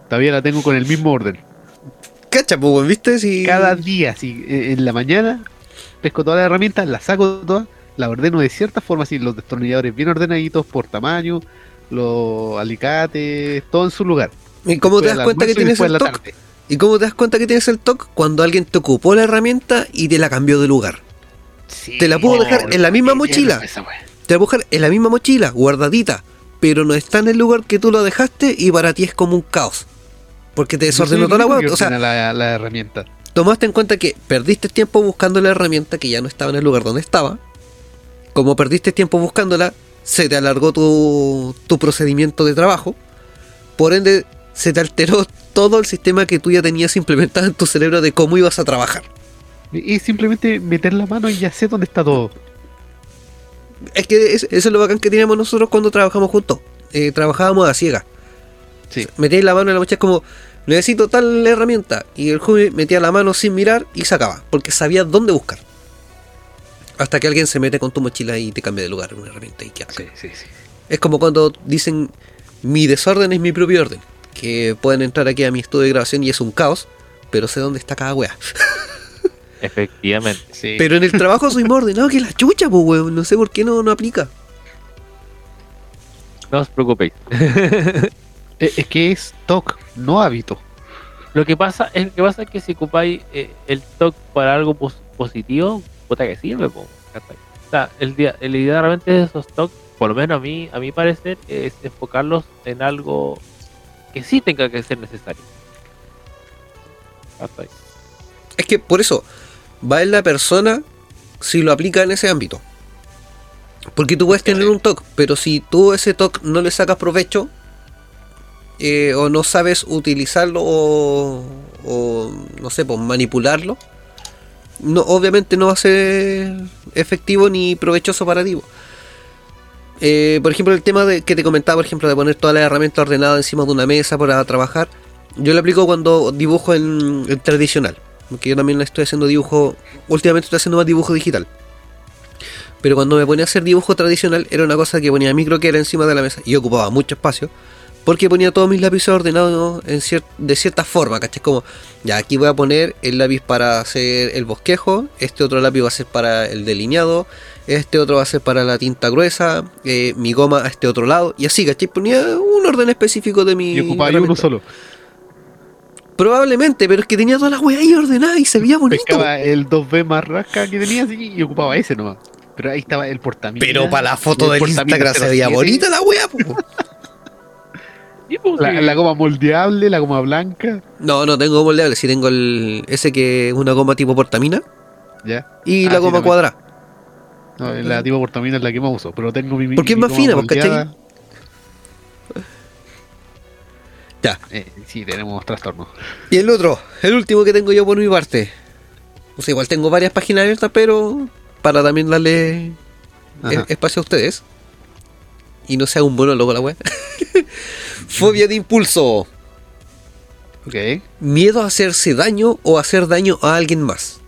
Todavía la tengo con el mismo orden. Cacha, pues, ¿viste? Si... Cada día, así, eh, en la mañana, pesco todas las herramientas, las saco todas, las ordeno de cierta forma, así, los destornilladores bien ordenaditos por tamaño, los alicates, todo en su lugar. ¿Y cómo te das cuenta que tienes el tarde. ¿Y cómo te das cuenta que tienes el TOC? Cuando alguien te ocupó la herramienta y te la cambió de lugar. Sí, Te la puedo dejar en la misma mochila. esa. Te la puedo dejar en la misma mochila, guardadita. Pero no está en el lugar que tú lo dejaste y para ti es como un caos. Porque te desordenó toda la que O sea, la, la herramienta. tomaste en cuenta que perdiste tiempo buscando la herramienta que ya no estaba en el lugar donde estaba. Como perdiste tiempo buscándola, se te alargó tu, tu procedimiento de trabajo. Por ende, se te alteró todo el sistema que tú ya tenías implementado en tu cerebro de cómo ibas a trabajar. Y simplemente meter la mano y ya sé dónde está todo. Es que es- eso es lo bacán que teníamos nosotros cuando trabajamos juntos. Eh, trabajábamos a ciegas. Sí. La mano en la mochila como, necesito tal herramienta. Y el joven metía la mano sin mirar y sacaba, porque sabía dónde buscar. Hasta que alguien se mete con tu mochila y te cambia de lugar una herramienta y. Sí, sí, sí. Es como cuando dicen, mi desorden es mi propio orden. Que pueden entrar aquí a mi estudio de grabación y es un caos, pero sé dónde está cada wea. Efectivamente. Sí. Pero en el trabajo soy más ordenado que la chucha, pues weón. No sé por qué no, no aplica. No os preocupéis. Es que es TOC, no hábito. Lo que pasa es que pasa es que si ocupáis eh, el TOC para algo pos- positivo, puta que sirve, po. O sea, el día, el idea realmente de esos TOC, por lo menos a mí, a mi parecer, es enfocarlos en algo que sí tenga que ser necesario. ¿Cachai? Es que por eso va en la persona si lo aplica en ese ámbito. Porque tú puedes tener un TOC, pero si tú ese TOC no le sacas provecho eh, o no sabes utilizarlo o, o, no sé, pues manipularlo, no, obviamente no va a ser efectivo ni provechoso para ti. Eh, por ejemplo, el tema que te comentaba, por ejemplo, de poner todas las herramientas ordenadas encima de una mesa para trabajar, yo lo aplico cuando dibujo en, en tradicional. Porque yo también estoy haciendo dibujo. Últimamente estoy haciendo más dibujo digital. Pero cuando me ponía a hacer dibujo tradicional, era una cosa que ponía micro que era encima de la mesa y ocupaba mucho espacio. Porque ponía todos mis lápices ordenados de cierta forma, ¿cachai? Como, ya aquí voy a poner el lápiz para hacer el bosquejo, este otro lápiz va a ser para el delineado, este otro va a ser para la tinta gruesa, eh, mi goma a este otro lado, y así, ¿cachai? Ponía un orden específico de mi. Y ocupaba uno solo. Probablemente, pero es que tenía todas las weas ahí ordenadas y se veía bonito. Pescaba el 2B más rasca que tenía así y ocupaba ese nomás. Pero ahí estaba el portamina. Pero para la foto el del Instagram se veía 07, bonita la wea, po. Y pues, La, la goma moldeable, la goma blanca. No, no tengo moldeable, sí tengo el ese que es una goma tipo portamina Ya. y Ah, la sí, goma cuadrada. No, la tipo portamina es la que más uso. Pero tengo mi. Porque es más fina, ¿cachai? Ya. Eh, sí, tenemos trastornos. Y el otro, el último que tengo yo por mi parte. O sea, igual tengo varias páginas abiertas, pero para también darle Ajá. e- espacio a ustedes. Y no sea un monólogo la wea. Fobia de impulso. Ok. Miedo a hacerse daño o hacer daño a alguien más.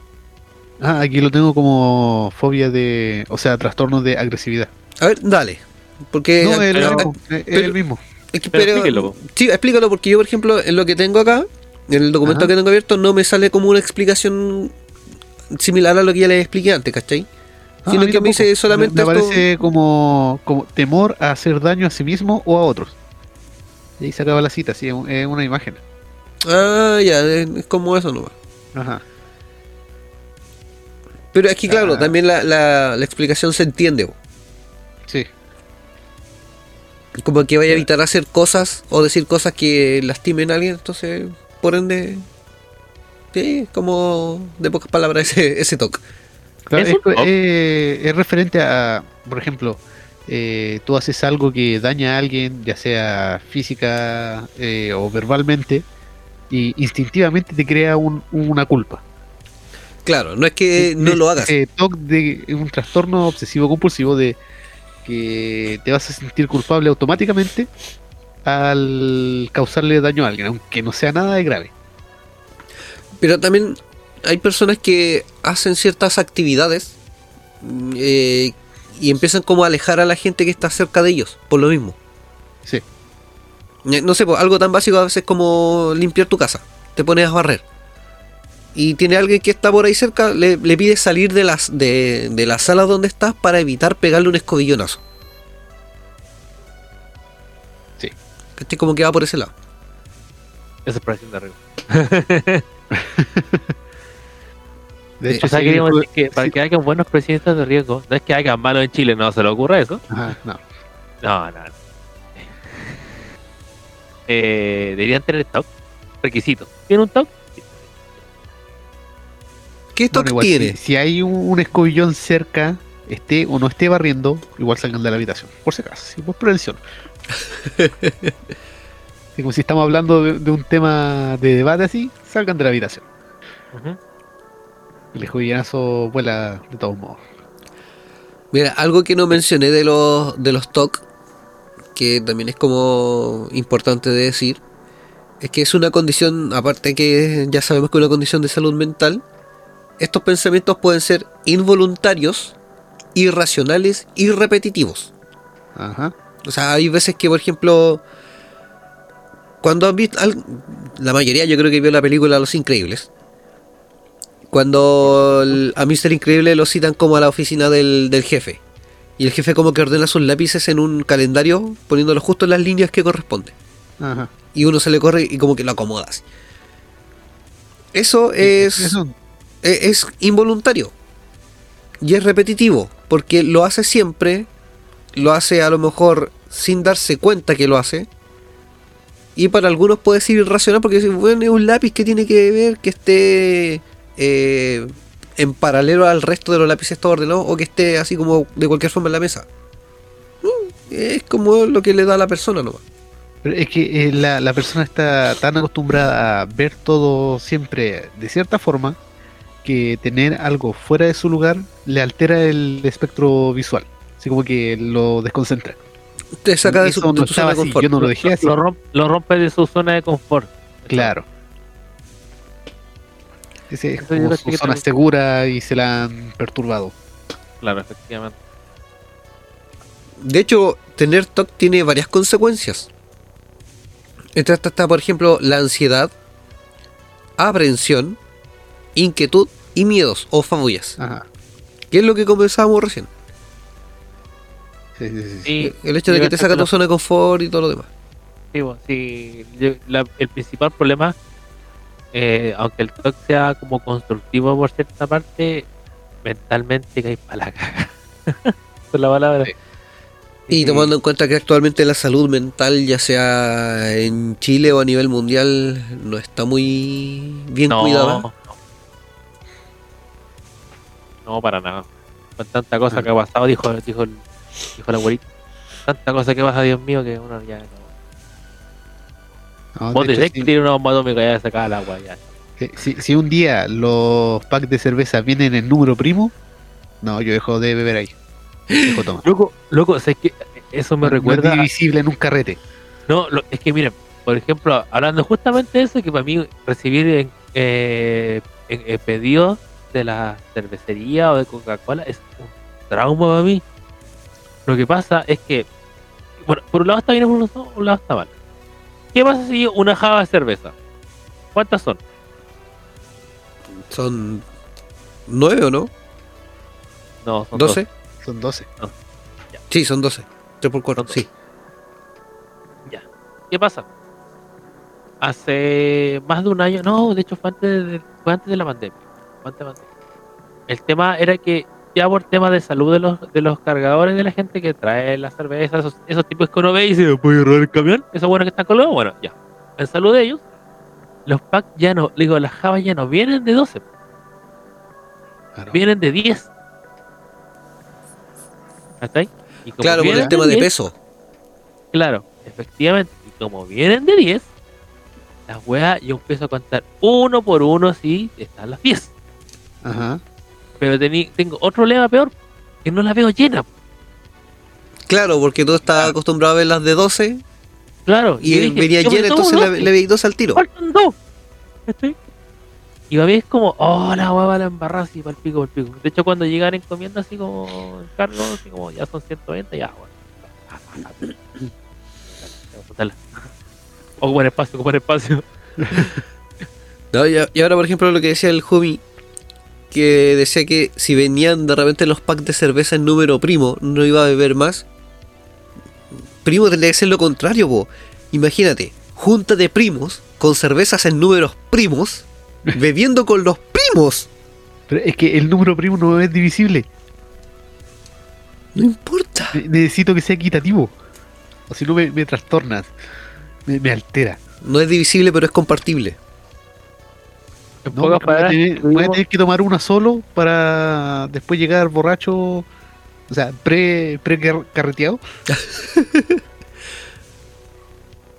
Ah, aquí lo tengo como fobia de. O sea, trastorno de agresividad. A ver, dale. Porque no, es, pero- el mismo, es- es pero- el mismo. Es que- Pero pero- explíquelo, po. Sí, explícalo porque yo, por ejemplo, en lo que tengo acá, en el documento Ajá. que tengo abierto, no me sale como una explicación similar a lo que ya les expliqué antes, ¿cachai? Ah, Sino a mí que me tampoco. dice solamente Me, me esto- parece como, como temor a hacer daño a sí mismo o a otros. Y ahí se acaba la cita, sí, es un- es una imagen. Ah, ya, es como eso nomás. Ajá. Pero aquí, claro, Ah. también la, la- la explicación se entiende. Sí. Como que vaya a evitar hacer cosas o decir cosas que lastimen a alguien, entonces, por ende, sí, como de pocas palabras ese, ese toque. Claro, Es eh, es referente a, por ejemplo, eh, tú haces algo que daña a alguien, ya sea física eh, o verbalmente, y instintivamente te crea un- una culpa. Claro, no es que no lo hagas. TOC de un trastorno obsesivo compulsivo de que te vas a sentir culpable automáticamente al causarle daño a alguien, aunque no sea nada de grave. Pero también hay personas que hacen ciertas actividades mm, eh, y empiezan como a alejar a la gente que está cerca de ellos, por lo mismo. Sí. Eh, No sé, pues, algo tan básico a veces como limpiar tu casa. Te pones a barrer. Y tiene alguien que está por ahí cerca, le, le pides salir de, las, de, de la sala donde estás para evitar pegarle un escobillonazo. Sí. ¿Cachai? Como que va por ese lado. Eso es presión de arriba. De Eh, hecho, O sea, sí, queríamos fue- decir que para sí. que hagan buenos presidentes de riesgo, no es que hagan malo en Chile, no se le ocurra eso. Ajá, no. No, no. no. Eh, deberían tener stock. requisito. ¿Tiene un TOC? ¿Qué Bueno, toque igual, tiene? Si, si hay un, escobillón cerca, esté o no esté barriendo, igual salgan de la habitación. Por si acaso, sí, por prevención. Sí, como si estamos hablando de, de un tema de debate así, salgan de la habitación. El escobillonazo vuela de todos modos. Mira, algo que no mencioné de los, de los TOC, que también es como importante de decir, es que es una condición, aparte que ya sabemos que es una condición de salud mental, estos pensamientos pueden ser involuntarios, irracionales y repetitivos. Ajá. O sea, hay veces que, por ejemplo, cuando han visto, la mayoría yo creo que vio la película Los Increíbles, cuando el- a Mr. Increíble lo citan como a la oficina del, del jefe, y el jefe como que ordena sus lápices en un calendario, poniéndolos justo en las líneas que corresponden, Ajá. y uno se le corre y como que lo acomoda así. Eso es Eso, es involuntario y es repetitivo porque lo hace siempre, lo hace a lo mejor sin darse cuenta que lo hace. Y para algunos puede ser irracional porque bueno, es un lápiz que tiene que ver que esté eh, en paralelo al resto de los lápices todo ordenado o que esté así como de cualquier forma en la mesa. Mm, Es como lo que le da a la persona nomás. pero es que eh, la, la persona está tan acostumbrada a ver todo siempre de cierta forma que tener algo fuera de su lugar le altera el espectro visual. Así como que lo desconcentra. Te saca de, su, Eso no de zona de así, confort. yo no lo dejé así. Lo, romp- lo rompe de su zona de confort. Claro. Es como su zona segura y se la han perturbado. Claro, efectivamente. De hecho, tener TOC tiene varias consecuencias. Entre estas está, por ejemplo, la ansiedad, aprensión, inquietud y miedos o fobias. Ajá. Que es lo que conversábamos recién. Sí, sí, sí, El hecho de que te saca tu zona de confort y todo lo demás. Sí, bueno, sí, yo- la- el principal problema, eh, aunque el TOC sea como constructivo por cierta parte, mentalmente caes para la caga. Esa es la palabra. Sí. Y tomando en cuenta que actualmente la salud mental, ya sea en Chile o a nivel mundial, no está muy bien no, cuidada. No. No, para nada. Con tanta cosa que ha pasado, dijo, dijo, el- dijo la abuelita. Tanta cosa que pasa, Dios mío, que uno ya no. No, Vos decís que tiene una bomba atómica ya sacada al agua ya. eh, si, si un día los packs de cerveza vienen en número primo, no, yo dejo de beber ahí. Dejo tomar. Loco, loco, ¿sabes qué? Eso me No es recuerda. divisible en un carrete. No, lo- es que miren, por ejemplo, hablando justamente de eso, que para mí recibir eh, en pedidos de la cervecería o de Coca-Cola es un trauma para mí. Lo que pasa es que, bueno, por un lado está bien, por un lado- por un lado está mal. ¿Qué pasa si una java de cerveza? ¿Cuántas son? Son nueve o no? No, son ¿12? Son 12. Sí, son 12. 3 por 4, Son sí. ¿Qué pasa? Hace más de un año, no, de hecho fue antes de, fue antes de la pandemia. El tema era que ya por temas de salud de los, de los cargadores de la gente que trae las cervezas, esos, esos tipos que uno ve y dice, ¿puede robar el camión? Esos buenos que están colgados, bueno, ya. En salud de ellos, los packs ya no, digo, las jabas ya no vienen de 12, Claro. vienen de 10. ¿Hasta ahí? Y como Claro, por el tema de 10, peso. Claro, efectivamente. Y como vienen de 10, las weas yo empiezo a contar uno por uno si están las 10. Ajá. Pero tení- tengo otro problema peor, que no las veo llenas. Claro, porque tú estás acostumbrado a ver las de 12 Claro. y dije, venía llena, entonces le, 12, le veis 12 al tiro. Faltan dos. ¿Cachai? Y a veces como, oh, la hueva la embarrada así, para el pico, para el pico. De hecho, cuando llegan encomiendas así como encargo, así como ya son 120, ya, bueno. Dale. Ocupa el espacio, ocupa el espacio. No, y ahora, por ejemplo, lo que decía el Jumi, que decía que si venían de repente los packs de cerveza en número primo, no iba a beber más. Primo tendría que ser lo contrario, po. Imagínate, junta de primos con cervezas en números primos, bebiendo con los primos. Pero es que el número primo no es divisible. No importa. Ne- Necesito que sea equitativo. O si no me, me trastornas. Me, me altera. No es divisible, pero es compartible. No, voy, a tener, voy a tener que tomar una solo para después llegar borracho, o sea, pre, pre car- carreteado.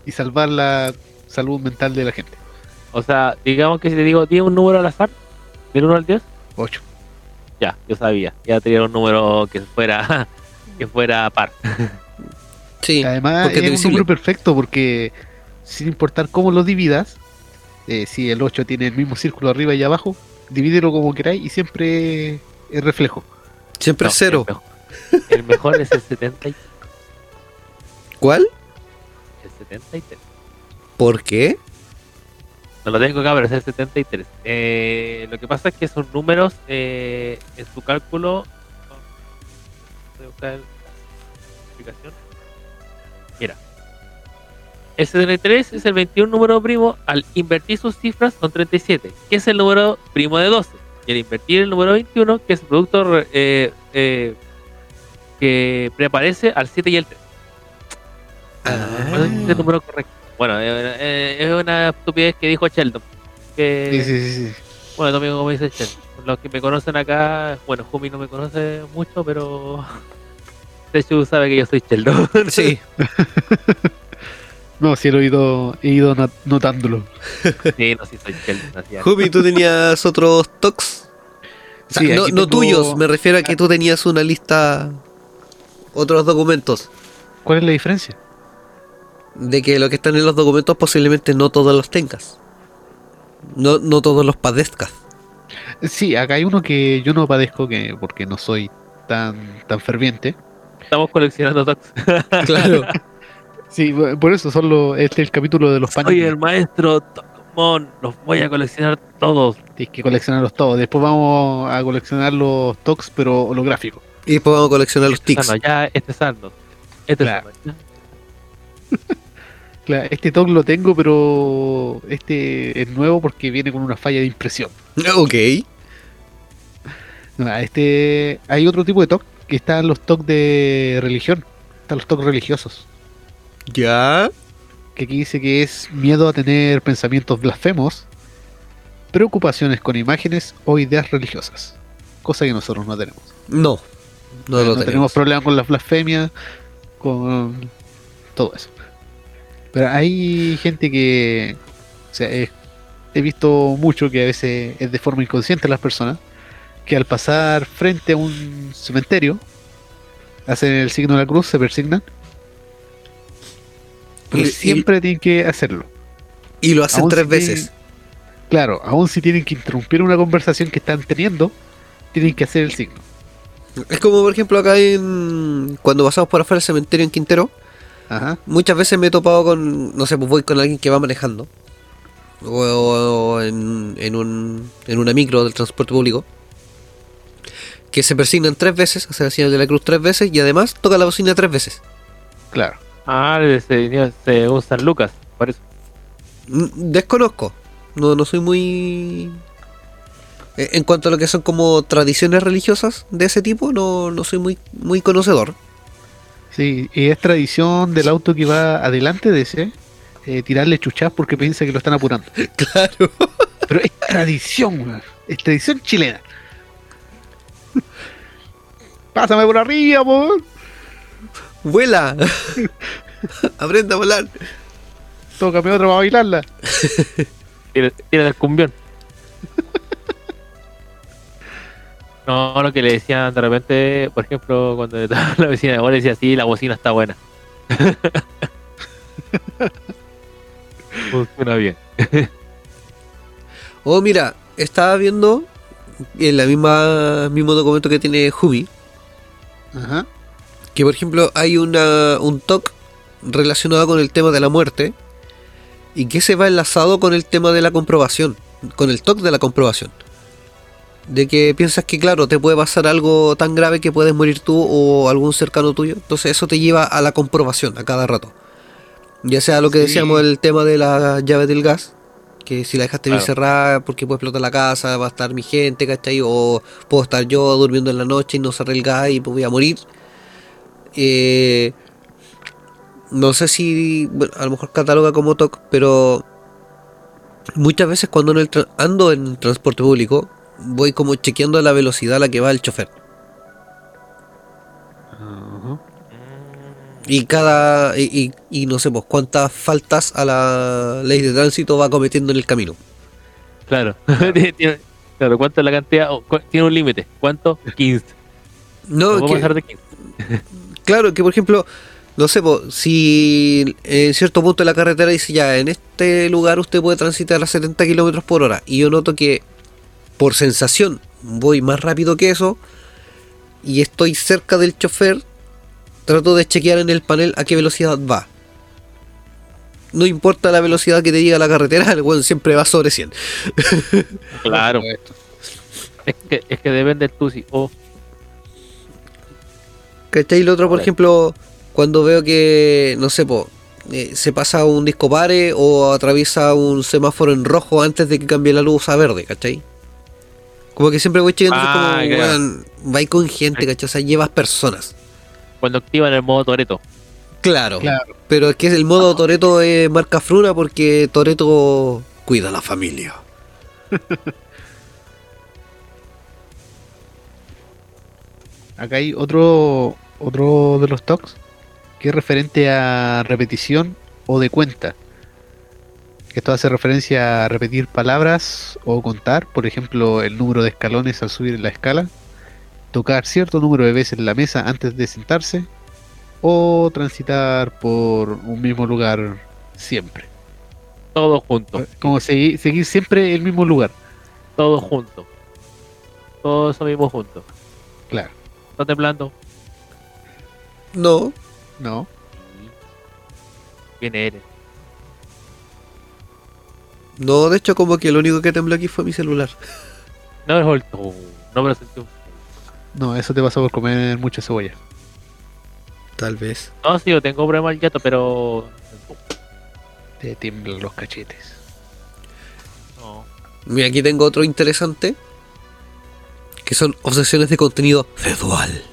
y salvar la salud mental de la gente. o sea, digamos que si te digo, ¿tiene un número al azar? ¿Del 1 al 10? 8. Ya, yo sabía. Ya tenía un número que fuera que fuera par. Sí, Además, es un número perfecto porque sin importar cómo lo dividas, eh, si el 8 tiene el mismo círculo arriba y abajo, divídelo como queráis y siempre es reflejo. Siempre No, es cero. El mejor, el mejor es el 70 y- ¿Cuál? el 73. ¿Por qué? No lo tengo acá, pero es el 73. Eh, lo que pasa es que son números eh, en su cálculo. Voy a buscar la explicación. Mira. El 73 es el 21 número primo. Al invertir sus cifras son 37, que es el número primo de 12. Y al invertir el número 21, que es el producto eh, eh, que preaparece al 7 y el 3. No sé si es el número correcto. Bueno, eh, eh, es una estupidez que dijo Sheldon. Que, Sí, sí, sí, sí. Bueno, también como dice Sheldon. Los que me conocen acá, bueno, Jumi no me conoce mucho, pero Techu sabe que yo soy Sheldon. Sí. No, sí lo he ido, he ido not- notándolo. sí, no, sí soy ¿tú tenías otros tocs? O sea, Sí, no, aquí no tengo- tuyos, me refiero a que tú tenías una lista, otros documentos. ¿Cuál es la diferencia? De que lo que están en los documentos posiblemente no todos los tengas. No, no todos los padezcas. Sí, acá hay uno que yo no padezco que porque no soy tan tan ferviente. Estamos coleccionando tocs. Claro. Sí, por eso son los, este es el capítulo de los Soy paneles. el maestro. Los voy a coleccionar todos. Tienes que coleccionarlos todos. Después vamos a coleccionar los tocs, pero holográficos. y después vamos a coleccionar los Este tics. sano, ya, este sano. Este Claro. sano. Claro, este toc lo tengo, pero este es nuevo porque viene con una falla de impresión. Ok. No, Este, hay otro tipo de toc que están los tocs de religión. Están los tocs religiosos. Ya. Que aquí dice que es miedo a tener pensamientos blasfemos, preocupaciones con imágenes o ideas religiosas. Cosa que nosotros no tenemos. No. No, lo no tenemos. tenemos problema con las blasfemias, con todo eso. Pero hay gente que, o sea, he visto mucho que a veces es de forma inconsciente las personas, que al pasar frente a un cementerio, hacen el signo de la cruz, se persignan, pero Y- y- siempre tienen que hacerlo. Y lo hacen Aún tres si veces. tienen- claro, aún si tienen que interrumpir una conversación que están teniendo, tienen que hacer el signo. Es como por ejemplo acá en. Cuando pasamos por afuera del cementerio en Quintero. Ajá. Muchas veces me he topado con. No sé, pues voy con alguien que va manejando. O, o en, en, un, en una micro del transporte público. Que se persignan tres veces, hace la señal de la cruz tres veces y además toca la bocina tres veces. Claro. Ah, se, se usan Lucas, por eso. Mm, Desconozco. No, no soy muy. eh, En cuanto a lo que son como tradiciones religiosas de ese tipo, no, no soy muy, muy conocedor. Sí, y es tradición del auto que va adelante de ese eh, tirarle chuchas porque piensa que lo están apurando. Claro. Pero es tradición, weón. Es tradición chilena. Pásame por arriba, po. ¡Vuela! Aprenda a volar. Tócame otra para bailarla. Tira, el cumbión. No, lo que le decían de repente, por ejemplo, cuando estaba la vecina de abuela decía, sí, la bocina está buena. Funciona bien. Oh, mira, estaba viendo en la misma mismo documento que tiene Jumi, Ajá. Que por ejemplo hay una un TOC relacionado con el tema de la muerte y que se va enlazado con el tema de la comprobación, con el TOC de la comprobación. De que piensas que claro, te puede pasar algo tan grave que puedes morir tú o algún cercano tuyo, entonces eso te lleva a la comprobación a cada rato. Ya sea lo que Sí. decíamos el tema de la llave del gas, que si la dejaste bien Claro. cerrada porque puede explotar la casa, va a estar mi gente, ¿cachai? O puedo estar yo durmiendo en la noche y no cerré el gas y pues voy a morir. Eh, no sé si bueno, a lo mejor cataloga como TOC, pero muchas veces cuando en el tra- ando en transporte público voy como chequeando la velocidad a la que va el chofer. Y cada. Y, y- y no sé, pues cuántas faltas a la ley de tránsito va cometiendo en el camino. Claro. Tiene- claro, ¿cuánto es la cantidad? Oh, tiene un límite. ¿Cuánto? 15. No, No puedo que- pasar de 15. claro, que por ejemplo, no sé, si en cierto punto de la carretera dice ya, en este lugar usted puede transitar a 70 kilómetros por hora. Y yo noto que por sensación voy más rápido que eso. Y estoy cerca del chofer. Trato de chequear en el panel a qué velocidad va. No importa la velocidad que te diga la carretera, el weón siempre va sobre 100. Claro. Es que, es que depende tú si. O ¿Cachai? Lo otro, por ejemplo, cuando veo que, no sé, po, eh, se pasa un disco pare o atraviesa un semáforo en rojo antes de que cambie la luz a verde, ¿cachai? Como que siempre voy chequeando, así Ah, como, weón, vais con gente, ¿cachai? O sea, llevas personas. cuando activan el modo Toreto. Claro, Claro. pero es que el modo Toreto es marca fruna porque Toreto cuida a la familia. Acá hay otro, otro de los talks que es referente a repetición o de cuenta. Esto hace referencia a repetir palabras o contar, por ejemplo, el número de escalones al subir la escala, tocar cierto número de veces la mesa antes de sentarse o transitar por un mismo lugar siempre. Todos juntos. Como seguir, seguir siempre el mismo lugar. Todos juntos. Todos eso mismo juntos. Claro. ¿Estás temblando? No, No. ¿Quién eres? no, de hecho como que lo único que tembló aquí fue mi celular. No es tú. No me lo sentí. No, eso te pasa por comer mucha cebolla. Tal vez. No, sí, yo tengo problema al yato, pero. Te tiemblan los cachetes. No. Mira, aquí tengo otro interesante. Que son obsesiones de contenido sexual.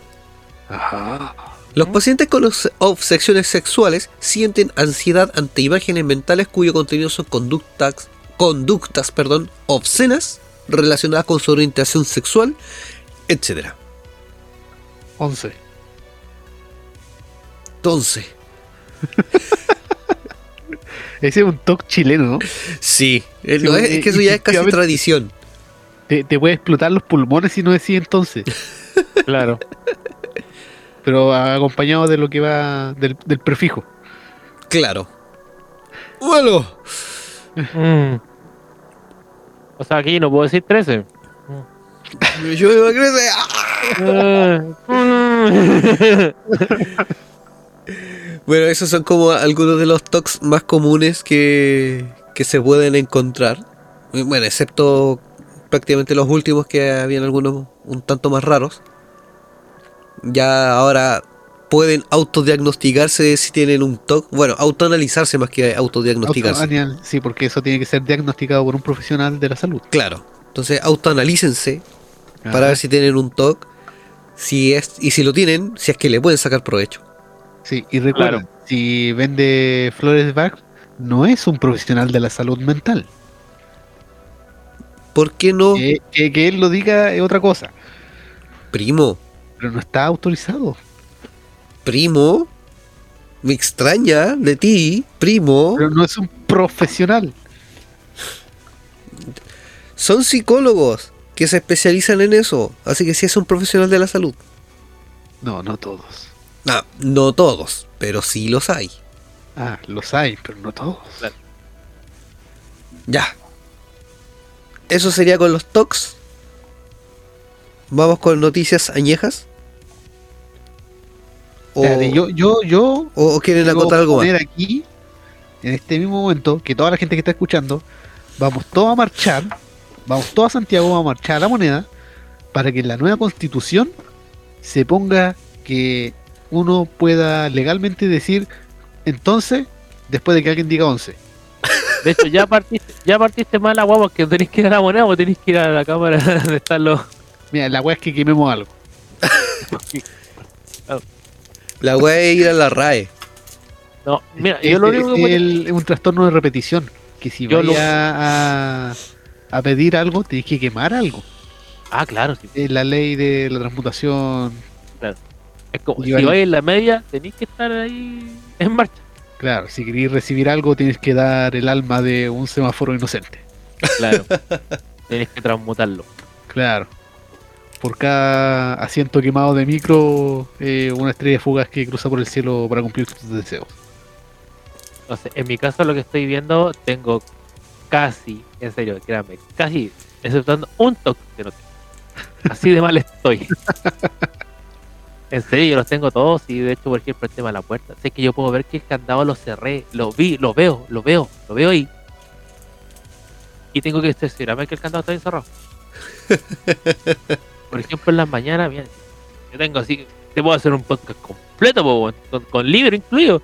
Ajá. Los pacientes con obs- obsesiones sexuales sienten ansiedad ante imágenes mentales cuyo contenido son conductas, conductas perdón, obscenas relacionadas con su orientación sexual, etc. 11. Entonces, Ese es un talk chileno, ¿no? sí, eh, Sí, no, es, es que eso ya es casi tradición. Te, te puede explotar los pulmones si no decís entonces. Claro. Pero acompañado de lo que va del, del prefijo. Claro. Bueno, Mm. O sea, aquí no puedo decir 13. yo que- ¡ah! Bueno, esos son como algunos de los talks más comunes que, que se pueden encontrar. Bueno, excepto prácticamente los últimos que habían algunos un tanto más raros. Ya ahora pueden autodiagnosticarse si tienen un TOC. Bueno, autoanalizarse más que autodiagnosticarse. Autoanial, sí, porque eso tiene que ser diagnosticado por un profesional de la salud. Claro. Entonces autoanalícense para Ajá. ver si tienen un TOC. Si es, y si lo tienen, si es que le pueden sacar provecho. Sí, y recuerden, si vende flores Bach, no es un profesional de la salud mental. ¿Por qué no? Que, que- que él lo diga es otra cosa, Primo, pero no está autorizado. primo. Me extraña de ti, primo. Pero no es un profesional. Son psicólogos que se especializan en eso. Así que sí es un profesional de la salud. No, no todos. No, no todos, pero sí los hay. Ah, los hay, pero no todos. Ya. Eso sería con los TOCs. Vamos con noticias añejas. O, Espérate, yo, yo, yo o- quieren quiero acotar algo más. poner aquí, en este mismo momento, que toda la gente que está escuchando, vamos todos a marchar, vamos todos a Santiago, vamos a marchar a la moneda, para que en la nueva constitución se ponga que uno pueda legalmente decir entonces, después de que alguien diga 11. De hecho, ya partiste, ya partiste mal la guagua que tenéis que ir a la moneda o tenéis que ir a la cámara de estar los. Mira, la weá es que quememos algo. La wea es ir a la RAE. No, mira, Es- yo lo único que es un trastorno de repetición. Que si Yo lo- a, a pedir algo, tienes que quemar algo. Ah, claro, sí. Es la ley de la transmutación. Es como, si vais en la media, tenéis que estar ahí en marcha. Claro, si queréis recibir algo, tienes que dar el alma de un semáforo inocente. Claro. tenéis que transmutarlo. Claro. Por cada asiento quemado de micro, eh, una estrella fugaz que cruza por el cielo para cumplir tus deseos. Entonces, en mi caso, lo que estoy viendo, tengo casi, en serio, créanme, casi, exceptuando un toque que no tengo. Así de mal estoy. en serio, yo los tengo todos y de hecho, por ejemplo, el tema de la puerta. Sé que yo puedo ver que el candado lo cerré, lo vi, lo veo, lo veo, lo veo ahí. Y tengo que cerciorarme que el candado está bien cerrado. por ejemplo, en las mañanas, mira, yo tengo así, te puedo hacer un podcast completo, po, con, con libro incluido.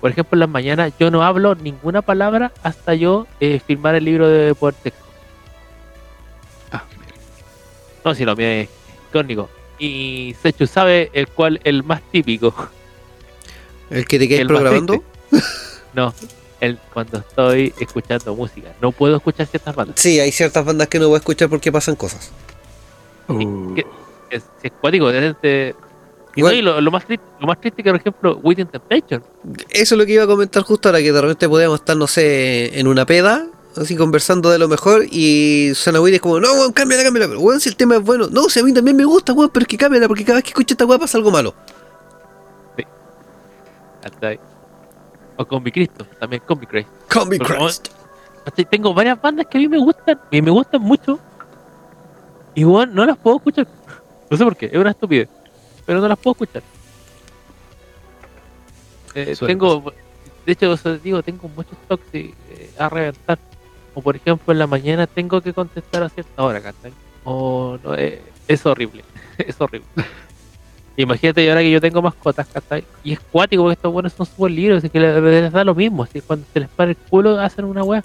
Por ejemplo, en las mañanas yo no hablo ninguna palabra hasta yo eh, firmar el libro de por texto. Ah, No, si lo mío es crónico. Y Sechu sabe el cual el más típico. El que te más programando. No, el cuando estoy escuchando música. No puedo escuchar ciertas bandas. Sí, hay ciertas bandas que no voy a escuchar porque pasan cosas. que- Es, es cuático, es de- y, Igual- no, y lo, lo más triste, lo más triste que por ejemplo Within Temptation. Eso es lo que iba a comentar justo ahora, que de repente podíamos estar, no sé, en una peda, así conversando de lo mejor, y Willy es como, no, weón, cámbiala, cámbiala, pero weón, si el tema es bueno, no, si a mí también me gusta, weón, pero es que cámbiala, porque cada vez que escucho esta weá pasa algo malo. Hasta ahí. O con mi Cristo, también con mi Christ. Christ. ¿Cachai? Tengo varias bandas que a mí me gustan y me gustan mucho. Y bueno, no las puedo escuchar. No sé por qué, es una estupidez. Pero no las puedo escuchar. Eh, tengo, de hecho, o sea, digo, tengo muchos toques eh, a reventar. O por ejemplo, en la mañana tengo que contestar a cierta hora, ¿cachai? O no, eh, es horrible, es horrible. Imagínate ahora que yo tengo mascotas, ¿cachai? Y es cuático porque estos buenos son súper libres, así que les, les da lo mismo. Así que cuando se les para el culo, hacen una weá.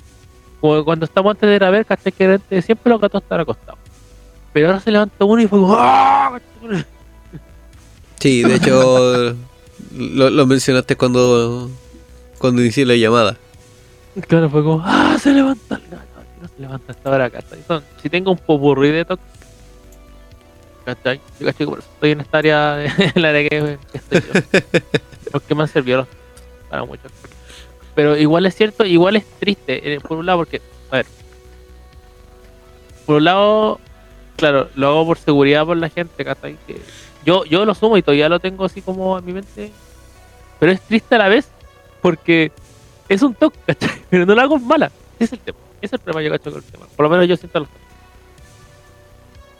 Como cuando estamos antes de grabar, ¿cachai? Que siempre los gatos están acostados. Pero ahora se levanta uno y fue ¡ah! Sí, de hecho, lo, lo mencionaste cuando, cuando inicié la llamada. Claro, fue como, ¡ah! Se levanta gato. y No se levanta hasta ahora, ¿cachai? Son- si tengo un popurrí de toques, ¿cachai? Yo por eso estoy en esta área, de- en la área que, que estoy yo. Porque me han servido los- para mucho. Pero igual es cierto, igual es triste, eh, por un lado, porque, a ver, por un lado, claro, lo hago por seguridad por la gente, ¿cachai? Que yo, yo lo sumo y todavía lo tengo así como en mi mente, pero es triste a la vez, porque es un toque. Pero no lo hago mala, ese es el tema, ese es el problema yo cacho con el tema, por lo menos yo siento los.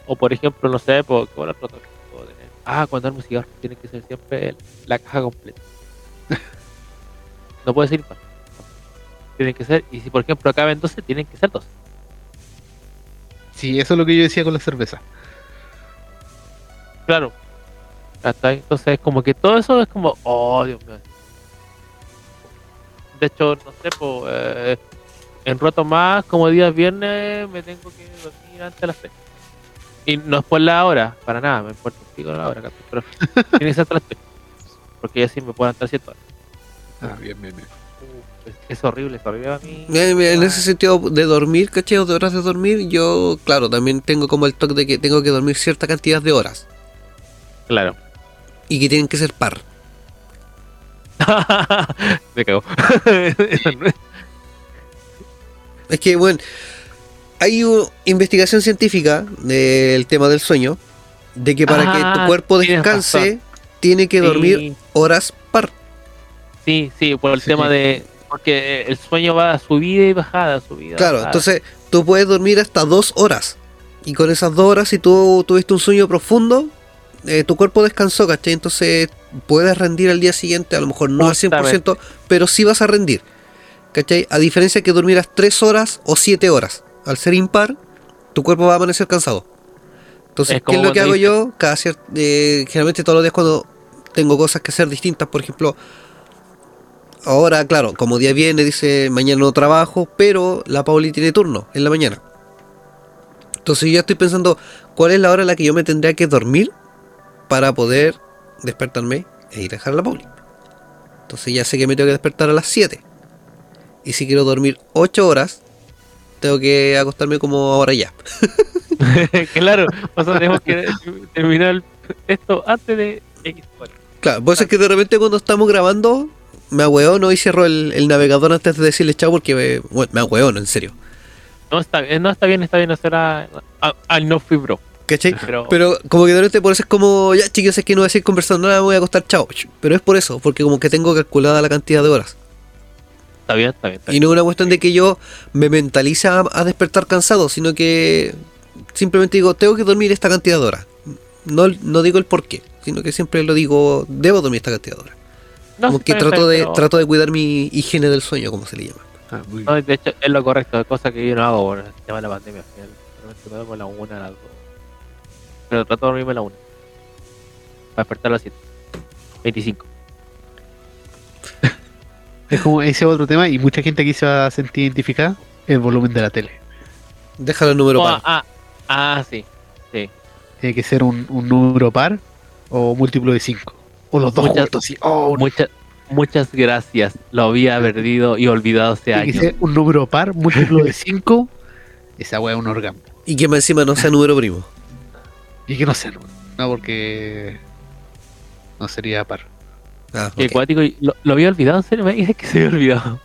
O por ejemplo, no sé, por, el otro toque, puedo tener, ah, cuando armo cigarro tiene que ser siempre el- la caja completa. No puede ser impar. Tienen que ser, y si por ejemplo acá ven 12, tienen que ser 12. Sí, eso es lo que yo decía con la cerveza. Claro. Hasta ahí. Entonces, como que todo eso es como, oh, Dios mío. De hecho, no sé, pues, eh, en roto más, como días viernes, me tengo que dormir antes de las 6. Y no es por la hora, para nada, me importa un pico la hora, pero tiene que ser hasta las 6. Porque así me puedo estar 7 horas. Ah, bien, bien, bien. Uh, es, horrible, es horrible a mí. En ese sentido de dormir, ¿cachai? O de horas de dormir, yo, claro, también tengo como el toque de que tengo que dormir cierta cantidad de horas. Claro. Y que tienen que ser par. me cago. Es- que, bueno, hay una investigación científica del tema del sueño, de que para que tu Ah, cuerpo descanse, tiene que dormir Sí. horas par. Sí, sí, por el Sí. tema de. Porque el sueño va a subida y bajada, subida. Claro, bajada. entonces tú puedes dormir hasta dos horas. Y con esas dos horas, si tú tuviste un sueño profundo, eh, tu cuerpo descansó, ¿cachai? Entonces puedes rendir al día siguiente, a lo mejor no al 100%, pero sí vas a rendir. ¿Cachai? A diferencia que durmieras tres horas o siete horas. Al ser impar, tu cuerpo va a amanecer cansado. Entonces, Es ¿qué es lo que hago yo? Cada cier- eh, generalmente todos los días cuando tengo cosas que hacer distintas, por ejemplo, ahora, claro, como día viene, dice mañana no trabajo, pero la Pauli tiene turno en la mañana. Entonces yo ya estoy pensando cuál es la hora en la que yo me tendría que dormir para poder despertarme e ir a dejar la Pauli. Entonces ya sé que me tengo que despertar a las 7. Y si quiero dormir 8 horas, tengo que acostarme como ahora ya. claro, o sea, tenemos que terminar esto antes de X hora. Claro, puede ser que de repente cuando estamos grabando me no y cierro el, el navegador antes de decirle chao porque me, bueno, me no, en serio. No está, bien, no está bien, está bien hacer a, al no fibro. ¿Cachai? Pero, Pero, como que de repente por eso es como, ya chicos, es que no voy a seguir conversando nada, me voy a acostar, chao. Pero es por eso, porque como que tengo calculada la cantidad de horas. Está bien, está bien. y no es una cuestión de que yo me mentalice a, despertar cansado, sino que simplemente digo, tengo que dormir esta cantidad de horas. No, no digo el por qué, sino que siempre lo digo, debo dormir esta cantidad de horas. como que trato de, trato de cuidar mi higiene del sueño, como se le llama. Ah, no, de hecho, es lo correcto, es cosa que yo no hago por el tema de la pandemia. me duermo a la una, a las dos. Pero trato de dormirme a la una. Para despertar a las 7. 25. Es como ese otro tema y mucha gente aquí se va a sentir identificada el volumen de la tele. Déjalo el número oh, par. Ah, ah, sí. sí. Tiene que ser un, un número par o múltiplo de 5. O los dos muchas, juntos. Oh, muchas, muchas gracias. Lo había perdido y olvidado hace Tiene años. Que ser un número par, múltiplo de 5. Esa wea es un orgasmo. Y que encima no sea número primo. Y que no sea. No, porque no sería par. Ah, lo, había olvidado, ¿en serio? Me dices que se había olvidado.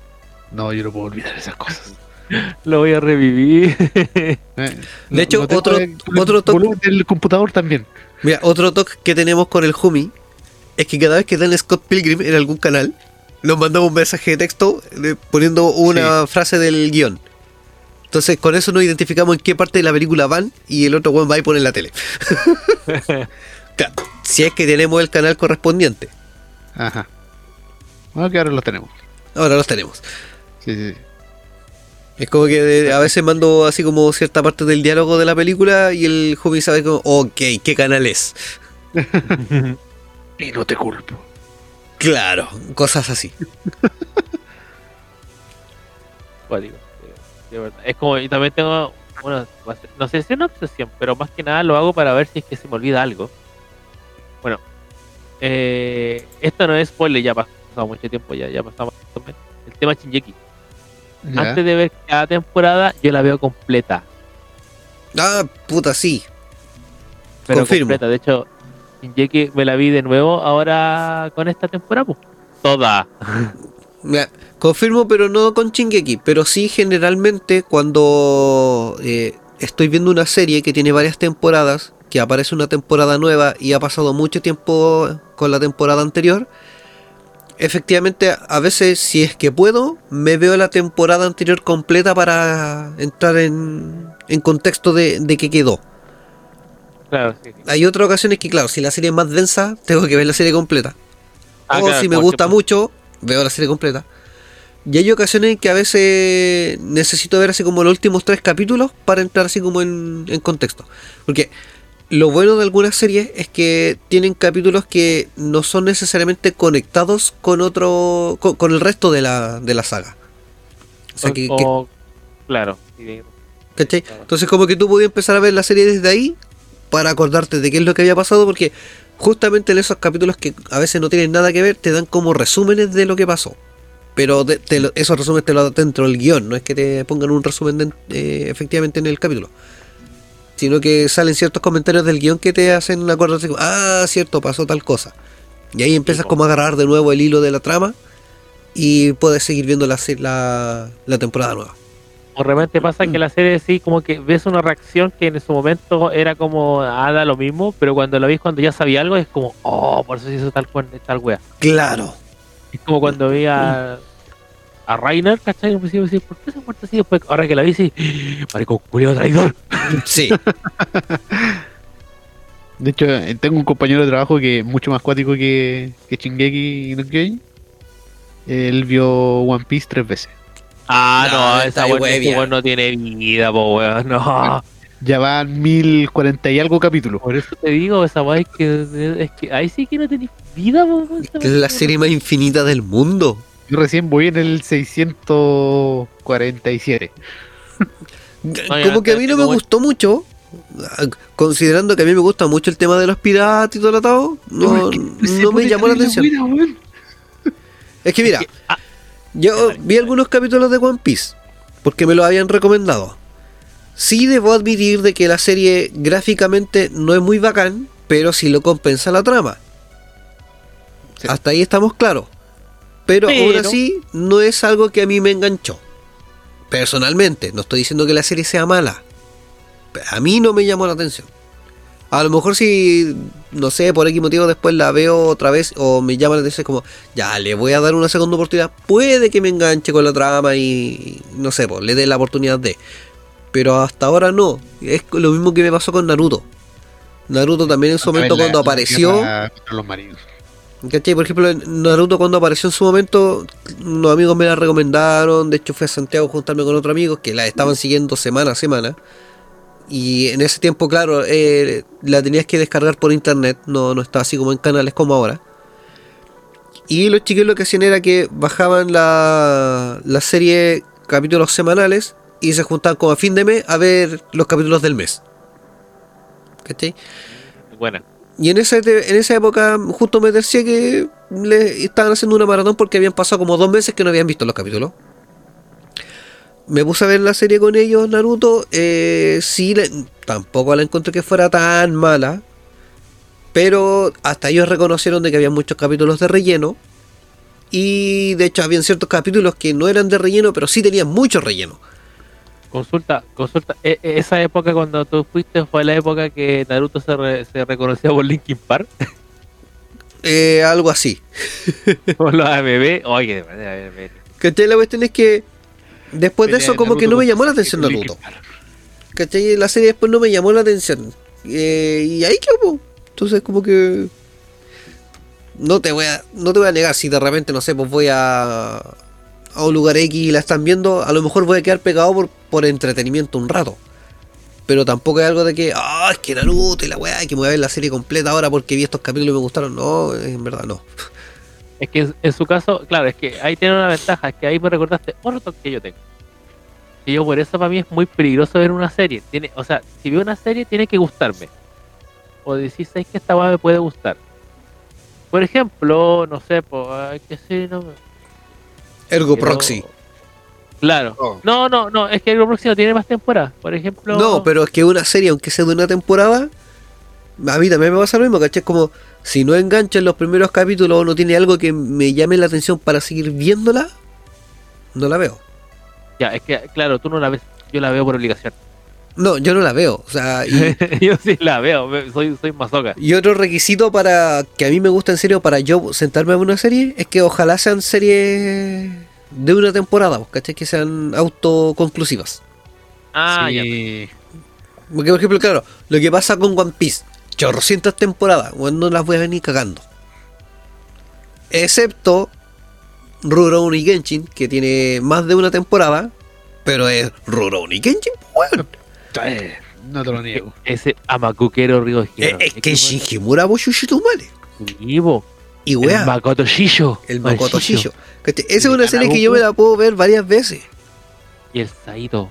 No, yo no puedo olvidar esas cosas. lo voy a revivir. Eh, de hecho, otro, otro toque. del computador también. Mira, otro toque que tenemos con el Humi es que cada vez que dan Scott Pilgrim en algún canal, nos mandamos un mensaje de texto eh, poniendo una frase del guion. Entonces, con eso nos identificamos en qué parte de la película van y el otro one va y pone en la tele. claro, si es que tenemos el canal correspondiente. Ajá. Bueno, que ahora los tenemos. Ahora los tenemos. Sí, sí. Es como que a veces mando así como cierta parte del diálogo de la película y el joven sabe como, ok, ¿qué canal es? y no te culpo. Claro, cosas así. es como, y también tengo, bueno, no sé si es una obsesión, pero más que nada lo hago para ver si es que se me olvida algo. Bueno, eh, esto no es spoiler, ya pasado mucho tiempo, ya, ya pasamos el tema Shinjeki. Antes de ver cada temporada, yo la veo completa. Ah, puta, sí. Pero Confirmo. completa, de hecho, Shinjeki me la vi de nuevo ahora con esta temporada, pues. Toda. confirmo, pero no con Shingeki. Pero sí, generalmente, cuando eh, estoy viendo una serie que tiene varias temporadas, que aparece una temporada nueva y ha pasado mucho tiempo con la temporada anterior, efectivamente a veces si es que puedo, me veo la temporada anterior completa para entrar en, en contexto de, de qué quedó. Hay otras ocasiones que, claro, si la serie es más densa, tengo que ver la serie completa. Ah, o si me gusta mucho, veo la serie completa. Y hay ocasiones que a veces necesito ver así como los últimos tres capítulos para entrar así como en, en contexto. Porque lo bueno de algunas series es que tienen capítulos que no son necesariamente conectados con otro con, el resto de la, de la saga. O sea que, claro. Entonces como que tú podías empezar a ver la serie desde ahí para acordarte de qué es lo que había pasado porque justamente en esos capítulos que a veces no tienen nada que ver te dan como resúmenes de lo que pasó. Pero esos resúmenes te lo dan dentro del guion, no es que te pongan un resumen eh, efectivamente en el capítulo sino que salen ciertos comentarios del guion que te hacen acordarte, ah, cierto, pasó tal cosa. Y ahí empiezas como a agarrar de nuevo el hilo de la trama y puedes seguir viendo la, la, temporada nueva. O realmente pasa que la serie sí, como que ves una reacción que en su momento era como, ah, da lo mismo, pero cuando la ves cuando ya sabía algo es como, oh, por eso se hizo tal, tal wea. Claro. Es como cuando vi a, a Rainer, ¿cachai? ¿por qué se ha muerto así? Después, ahora que la vi, sí, marico, culiado traidor. Sí. De hecho, eh, tengo un compañero de trabajo que es mucho más cuático que, que Shingeki no Kyojin. Él vio One Piece tres veces. Ah, no, esa weón no tiene vida, po weón, no. Ya van mil cuarenta y algo capítulos. Por eso te digo, esa weón es que, es que ahí sí que no tenés vida, Es la serie más infinita del mundo. Yo recién voy en el 647. Como que a mí no me gustó mucho, considerando que a mí me gusta mucho el tema de los piratas y todo lo atado, no, no me llamó la atención. Es que mira, ah, yo vi algunos capítulos de One Piece porque me lo habían recomendado. Sí debo admitir de que la serie gráficamente no es muy bacán, pero sí lo compensa la trama. Sí. Hasta ahí estamos claros. Pero, aún Pero- así no es algo que a mí me enganchó. Personalmente, no estoy diciendo que la serie sea mala. A mí no me llamó la atención. A lo mejor si, no sé, por X motivo después la veo otra vez o me llama la atención como, ya, le voy a dar una segunda oportunidad. Puede que me enganche con la trama y, no sé, pues le dé la oportunidad de. Pero hasta ahora no. Es lo mismo que me pasó con Naruto. Naruto también en su momento La- cuando la apareció... los marinos. ¿Cachai? Por ejemplo, Naruto cuando apareció en su momento, unos amigos me la recomendaron. De hecho, fui a Santiago a juntarme con otros amigos que la estaban siguiendo semana a semana. Y en ese tiempo, claro, eh, la tenías que descargar por internet, no, no estaba así como en canales como ahora. Y los chicos lo que hacían era que bajaban la, la serie capítulos semanales y se juntaban como a fin de mes a ver los capítulos del mes. ¿Cachai? buena. Y en esa, en esa época justo me decía que le estaban haciendo una maratón porque habían pasado como dos meses que no habían visto los capítulos. Me puse a ver la serie con ellos, Naruto. Eh, sí, tampoco la encontré que fuera tan mala. Pero hasta ellos reconocieron de que había muchos capítulos de relleno. Y de hecho habían ciertos capítulos que no eran de relleno, pero sí tenían mucho relleno. Consulta, consulta. e- e- esa época cuando tú fuiste fue la época que Naruto se, re- se reconocía por Linkin Park. Eh, algo así. por los ABB. Oye, de ¿Cachai? La cuestión es que después de eso como que no me llamó la atención Naruto. ¿Cachai? La serie después no me llamó la atención. Eh, y ahí quedó. Entonces como que... No te voy a, no te voy a negar si de repente, no sé, pues voy a, a un lugar X y la están viendo, a lo mejor voy a quedar pegado por, por entretenimiento un rato. Pero tampoco es algo de que, ah, es que Naruto y la weá, que me voy a ver la serie completa ahora porque vi estos capítulos y me gustaron. No, en verdad no. Es que en- su caso, claro, es que ahí tiene una ventaja, es que ahí me recordaste otro que yo tengo. Y yo por eso para mí es muy peligroso ver una serie. Tiene, o sea, si veo una serie tiene que gustarme. O decir, ¿sabes que esta weá me puede gustar? Por ejemplo, no sé, pues, qué serie no Ergo pero- Proxy. Claro. Oh. No, no, no, es que el Proxy no tiene más temporadas. Por ejemplo. No, pero es que una serie, aunque sea de una temporada, a mí también me pasa lo mismo, ¿cachai? Es como, si no engancha en los primeros capítulos o no tiene algo que me llame la atención para seguir viéndola, no la veo. Ya, es que, claro, tú no la ves. Yo la veo por obligación. No, yo no la veo. O sea, y, yo sí la veo, soy, soy masoca. y otro requisito para que a mí me gusta en serio para yo sentarme a una serie es que ojalá sean series de una temporada, ¿cachai? Que sean autoconclusivas. Ah, ya. Sí. Porque, por ejemplo, claro, lo que pasa con One Piece, chorrocientas temporadas, bueno, no las voy a venir cagando. Excepto Rurouni Genshin, que tiene más de una temporada, pero es Rurouni Genshin, bueno. Eh, No te lo niego. Ese amacuquero Río Es, es que Shinjimura Boshushitumal. Vivo. Y El wea, Makoto Shisho. el Makoto Shisho. Shisho. ¿Cachai? Esa es una serie que yo me la puedo ver varias veces, Y el Saito.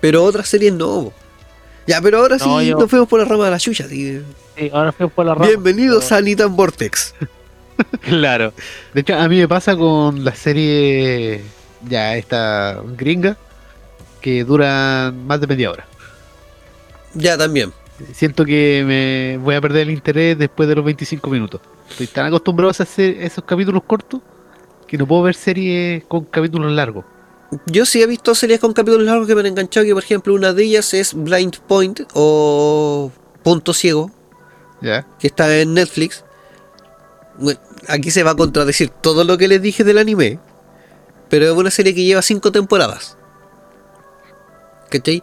pero otras series no. Ya, pero ahora No, sí yo- nos fuimos por la rama de la chucha. así. Sí, ahora fue por la rama. Bienvenidos a Nitan Vortex. Claro. De hecho, a mí me pasa con la serie ya esta gringa que duran más de media hora. Ya, también. Siento que me voy a perder el interés después de los 25 minutos. Estoy tan acostumbrado a hacer esos capítulos cortos que no puedo ver series con capítulos largos. Yo sí he visto series con capítulos largos que me han enganchado, que por ejemplo una de ellas es Blind Point o Punto Ciego, ¿Ya? que está en Netflix. Bueno, aquí se va a contradecir todo lo que les dije del anime, pero es una serie que lleva cinco temporadas. ¿Cachai?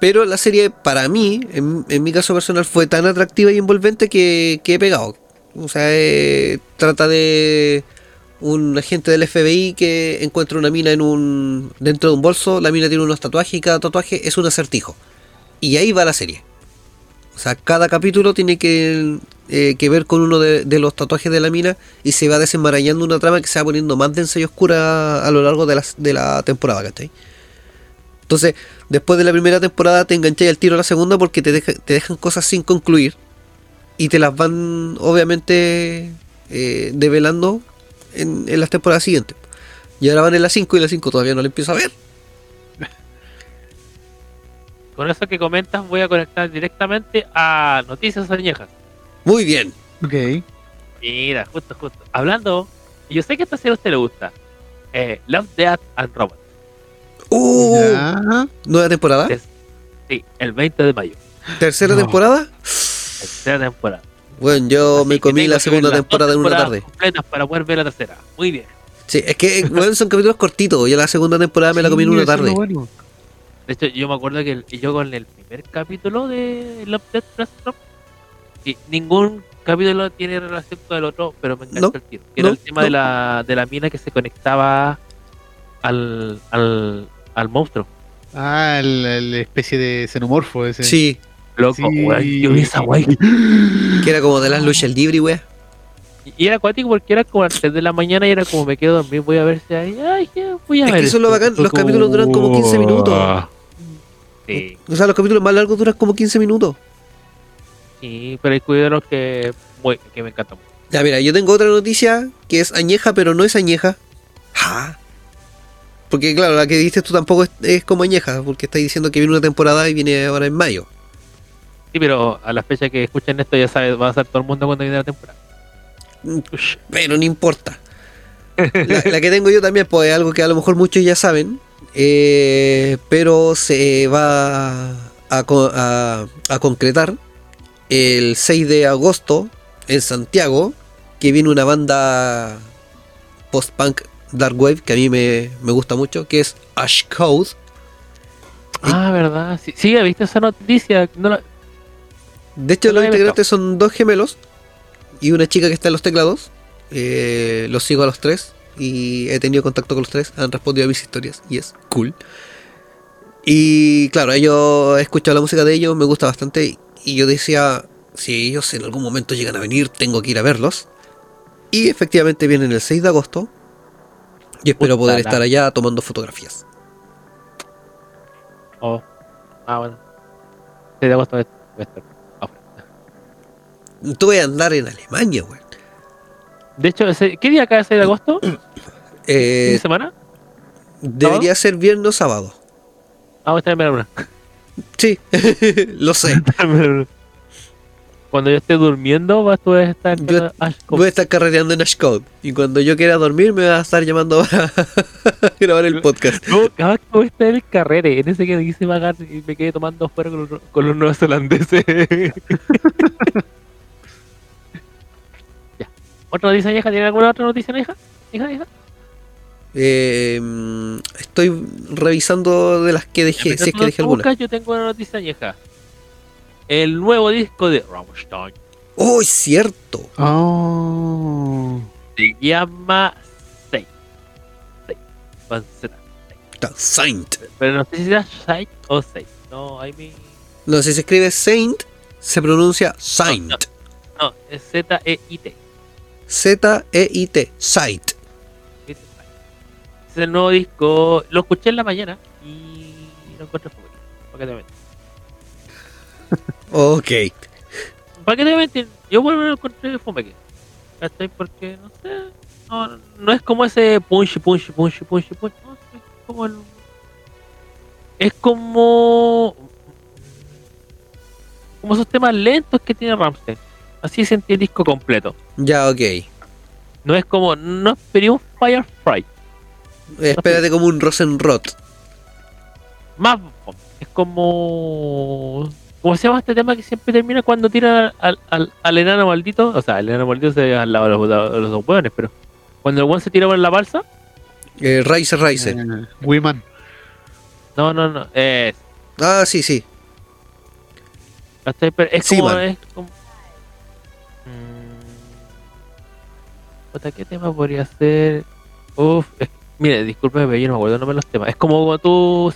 Pero la serie para mí, en, mi caso personal, fue tan atractiva y envolvente que, he pegado. O sea, eh, trata de un agente del FBI que encuentra una mina en un dentro de un bolso, la mina tiene unos tatuajes y cada tatuaje es un acertijo. Y ahí va la serie. O sea, cada capítulo tiene que, eh, que ver con uno de, de los tatuajes de la mina y se va desenmarañando una trama que se va poniendo más densa y oscura a lo largo de la, de la temporada, ¿cachai? Entonces, después de la primera temporada te enganché al tiro a la segunda porque te, deja- te dejan cosas sin concluir y te las van, obviamente, eh, develando en, en las temporadas siguientes. Y ahora van en la 5 y la 5 todavía no la empiezo a ver. Con eso que comentas, voy a conectar directamente a Noticias Añejas. Muy bien. Ok. Mira, justo, justo. Hablando, yo sé que esta serie a usted le gusta. Eh, Love, Death and Robots. Uh, Ya. nueva temporada. Sí, el 20 de mayo. Tercera No. temporada. Tercera temporada. Bueno, yo Así me comí la segunda temporada en una tarde. completas para poder ver la tercera. Muy bien. Sí, es que bueno, son capítulos cortitos. Yo la segunda temporada me la comí en una tarde. bueno. De hecho, yo me acuerdo que el- yo con el primer capítulo de Love, Death Robots, y ningún capítulo tiene relación con el otro, pero me encantó No, el tiro. Que Era el tema de, la, de la mina que se conectaba al, al, al monstruo. Ah, el, el especie de xenomorfo ese. Sí, Loco, Sí. weón, yo vi esa guay. que era como de las luchas libre, wea. Y era acuático porque era como a las 3 de la mañana y era como me quedo dormido, voy a ver si hay. Ay, ya, voy a Es ver. que eso es lo bacán, los capítulos duran como 15 minutos. Sí, O sea, los capítulos más largos duran como 15 minutos. sí, pero hay cuidados que, que me encantan. Ya, mira, yo tengo otra noticia que es añeja, pero no es añeja. Ja. Porque, claro, la que dijiste tú tampoco es, es como añeja, porque estáis diciendo que viene una temporada y viene ahora en mayo. Sí, pero a la fecha que escuchen esto ya sabes, va a ser todo el mundo cuando viene la temporada. Mm. Pero no importa. La, la que tengo yo también, pues es algo que a lo mejor muchos ya saben, eh, pero se va a, a- a concretar el 6 de agosto en Santiago, que viene una banda post-punk dark wave que a mí me, me gusta mucho, que es Ash Code. Ah, verdad. Sí, sí, ¿viste esa noticia? No la- De hecho, No los integrantes son dos gemelos y una chica que está en los teclados. Eh, los sigo a los tres y he tenido contacto con los tres. Han respondido a mis historias y es cool. Y claro, ellos he escuchado la música de ellos, me gusta bastante. Y yo decía, si ellos en algún momento llegan a venir, tengo que ir a verlos. Y efectivamente vienen el 6 de agosto. Y espero Puta poder la- estar allá tomando fotografías. Oh. Ah, bueno. 6 de agosto voy a- voy estar afuera. Tú vas a andar en Alemania, güey. De hecho, ¿qué día cae el 6 de agosto? ¿Fin Eh, de semana? debería ser viernes o sábado. Ah, voy a estar en Verona. Sí, lo sé. Cuando yo esté durmiendo, vas tú a estar en Yo- Ash Voy a estar carreteando en Ashcode. Y cuando yo quiera dormir, me va a estar llamando para grabar el podcast. No, cada que voy a estar en el carrete, en ese que quise pagar y me quedé tomando afuera con los, con los neozelandeses. ya. ¿Otra noticia vieja? ¿Tiene alguna otra noticia vieja? ¿Hija, hija? Eh, mm, estoy revisando de las que dejé, si es que dejé alguna. buscas, yo tengo una noticia vieja. El nuevo disco de Rammstein ¡Oh, es cierto! Oh. se llama Saint. Saint. Está Saint. Pero no sé si era Saint o Saint. No, ahí me... No, si se escribe Saint, se pronuncia Saint. No, No, es Z-E-I-T. Z-E-I-T. Saint. Es el nuevo disco. Lo escuché en la mañana y lo encontré fome. ¿Para qué te? Ok. ¿Para qué te mentir? Yo vuelvo lo encontré fome. ¿Cachai? Porque no sé. No, no es como ese punch, punch, punch, punch, punch. No, es como el. Es como. Como esos temas lentos que tiene Ramstein. Así sentí el disco completo. Ya, ok. No es como. No esperé un Firefly. Espérate como un Rosenrot. más es como ¿cómo se llama este tema que siempre termina cuando tira al, al, al enano maldito? O sea, el enano maldito se ve al lado de los, dos hueones, pero cuando el buen se tira por la balsa, Eh, Riser, Riser. Eh, Wiman. no, no, no, Ah, sí, sí. es Sí, como, es como mm, puta, ¿qué tema podría ser? Uf, es- mire, discúlpeme, pero yo no me acuerdo el nombre de los temas. Es como cuando tú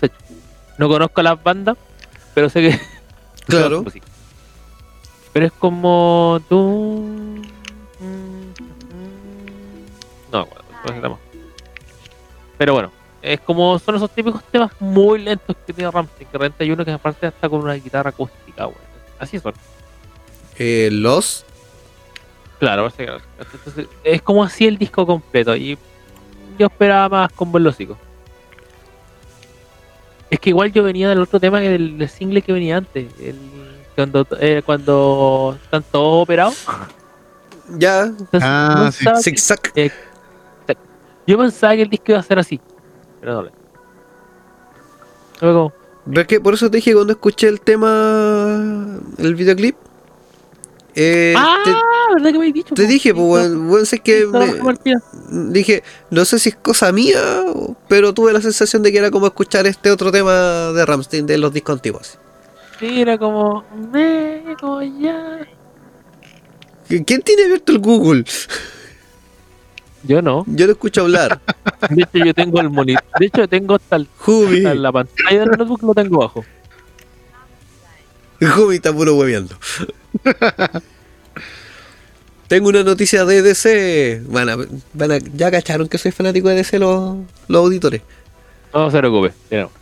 no conozco las bandas, pero sé que Claro. Pues sí. Pero es como tú. No, me acuerdo, ¿cómo se llama? Pero bueno, es como son esos típicos temas muy lentos que tiene Ramstein, que de repente hay uno que aparte está con una guitarra acústica, weón. Así son. Eh, los. Claro, parece que- entonces, es como así el disco completo. Y yo esperaba más con buen. Es que igual yo venía del otro tema que del, del single que venía antes. El, cuando, eh, cuando están todos operados. Ya, Entonces, Ah, no sí. que- zigzag. eh, yo pensaba que el disco iba a ser así. Pero no. Luego, ¿Ves que por eso te dije cuando escuché el tema, el videoclip? Eh, ah, te, ¿verdad que me habéis dicho? te po? dije, pues, bueno, bueno, sé que me- dije, no sé si es cosa mía, pero tuve la sensación de que era como escuchar este otro tema de Ramstein de los discos antiguos. Sí, era como. "Me, como ya". ¿Quién tiene abierto el Google? Yo no. Yo lo escucho hablar. De hecho, yo tengo el monitor. De hecho, tengo hasta, el- hasta la pantalla del notebook, lo tengo bajo. Jumi está puro hueveando. Tengo una noticia de DC. Van a- van a- ya cacharon que soy fanático de DC los, los auditores. No se preocupe. Tenemos.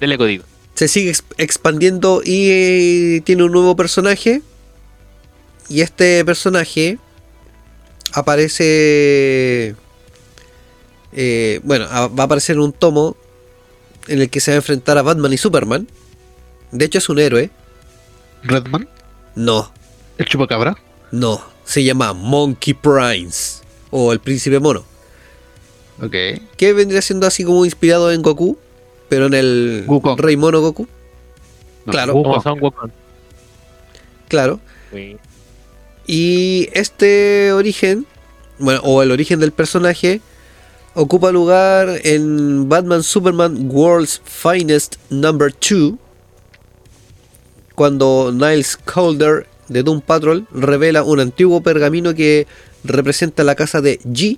Dele código. se sigue ex- expandiendo y eh, tiene un nuevo personaje. Y este personaje aparece. eh, bueno, a- va a aparecer en un tomo en el que se va a enfrentar a Batman y Superman. De hecho, es un héroe. Redman, No, el chupacabra. no. Se llama Monkey Prince. O el príncipe mono. Ok. Que vendría siendo así como inspirado en Goku. Pero en el Wukong. Rey Mono Goku. No, Claro. Wukong. Wukong. Claro. Sí. Y este origen, bueno, o el origen del personaje, ocupa lugar en Batman Superman World's Finest Number 2, cuando Niles Calder de Doom Patrol revela un antiguo pergamino que representa la casa de G.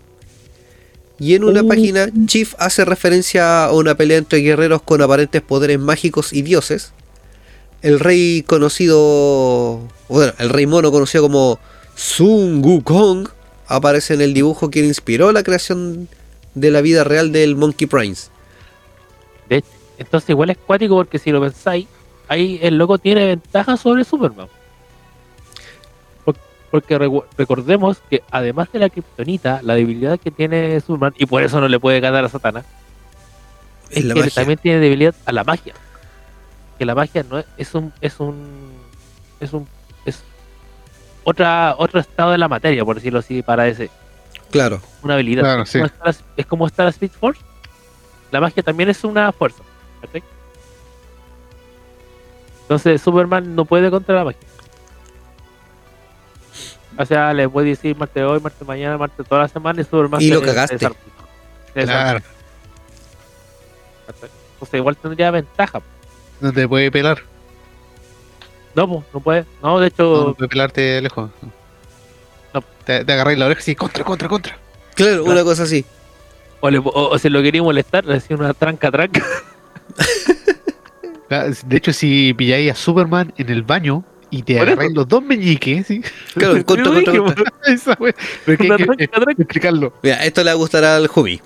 Y en una página, Chief hace referencia a una pelea entre guerreros con aparentes poderes mágicos y dioses. El rey conocido, bueno, el rey mono conocido como Sun Wukong aparece en el dibujo que inspiró la creación de la vida real del Monkey Prince. De hecho, entonces igual es cuático porque si lo pensáis, ahí el loco tiene ventaja sobre Superman. Por- Porque recordemos que además de la kriptonita, la debilidad que tiene Superman, y por eso no le puede ganar a Satana, Es la que magia. también tiene debilidad a la magia. Que la magia no es, es un es un es un es otra otro estado de la materia, por decirlo así, para ese Claro, una habilidad. Claro, es, sí. como estar, es como estar a Speed Force. La magia también es una fuerza. ¿cachai? Entonces Superman no puede contra la magia. O sea, le puede decir Marte hoy, Marte mañana, Marte toda la semana y Superman Y se- lo cagaste. Se Claro. Entonces igual tendría ventaja. No te puede pelar. No, po, no puede. No, de hecho, no puede pelarte de lejos. No. Te, te agarráis la oreja y contra, contra, contra. claro, una cosa así. o, le- o- o si lo quería molestar, le hacía una tranca tranca. De hecho, si pilláis a Superman en el baño y te agarráis los dos meñiques, ¿sí? Claro, contra, contra, contra. Esa que hay eh, explicarlo. Mira, esto le va a gustar al Jumi.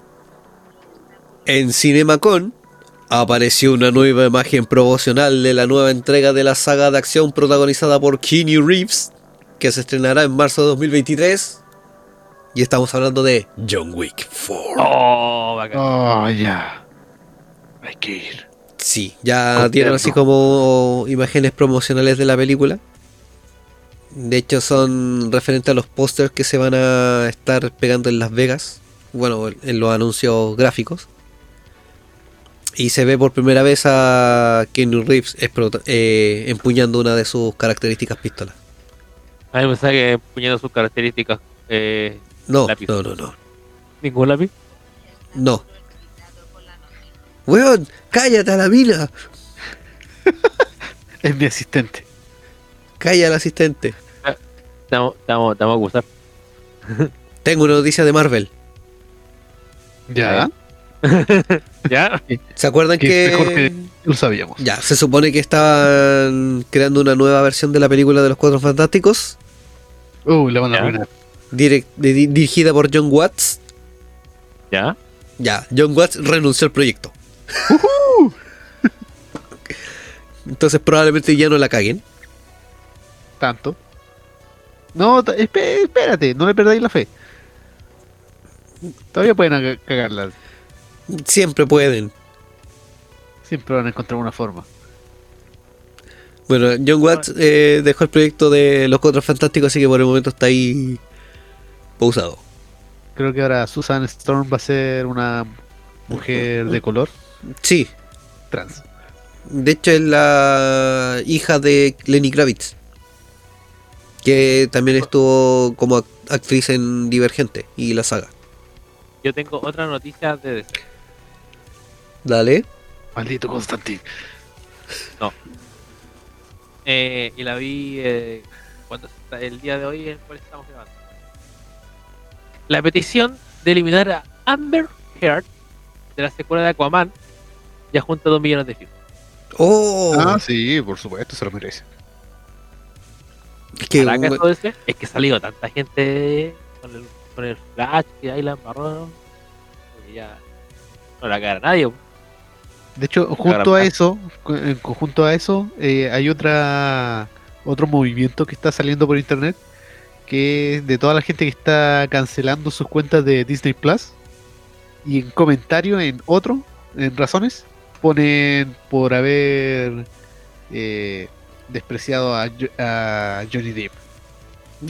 En CinemaCon apareció una nueva imagen promocional de la nueva entrega de la saga de acción protagonizada por Keanu Reeves, que se estrenará en marzo de 2023. Y estamos hablando de John Wick 4. Oh, bacán. Oh, ya. Hay que ir. Sí, ya Confirmo. tienen así como imágenes promocionales de la película. De hecho, son referentes a los pósters que se van a estar pegando en Las Vegas. Bueno, en los anuncios gráficos. Y se ve por primera vez a Keanu Reeves eh, empuñando una de sus características pistolas. A mí me pensaba que puñando sus características, eh, No, Lápiz. no, no, no. ningún lápiz. No. Weón, cállate a la mina. Es mi asistente. Calla al asistente. Te vamos a acusar. Tengo una noticia de Marvel. Ya. ¿Ya? ¿Se acuerdan Que mejor que lo sabíamos. Ya, se supone que estaban creando una nueva versión de la película de los Cuatro Fantásticos, Uh, le van a arruinar. di- dirigida por John Watts. ¿Ya? Ya, John Watts renunció al proyecto. Entonces probablemente ya no la caguen. Tanto. No, espérate, no le perdáis la fe. Todavía pueden ag- cagarla. Siempre pueden. Siempre van a encontrar una forma. Bueno, John Watts eh, dejó el proyecto de Los Cuatro Fantásticos, así que por el momento está ahí pausado. Creo que ahora Susan Storm va a ser una mujer de color Sí, trans. de hecho es la hija de Lenny Kravitz, que también estuvo como act- actriz en Divergente y la saga. Yo tengo otra noticia de DC. Dale. Maldito Constantine. Eh, y la vi eh, cuando el día de hoy en el cual estamos grabando. La petición de eliminar a Amber Heard de la secuela de Aquaman ya junta 2 millones de firmas. Oh, Ah, sí, por supuesto, se lo merece. es que, ¿Hará caso de ese? Es que ha salido tanta gente con el, con el Flash que ahí la embarró. Y ya no la caga a nadie. De hecho, junto a eso, en conjunto a eso, eh, hay otra otro movimiento que está saliendo por internet, que es de toda la gente que está cancelando sus cuentas de Disney Plus. Y en comentario, en otro, en razones, ponen por haber eh, despreciado a, Jo- a Johnny Depp.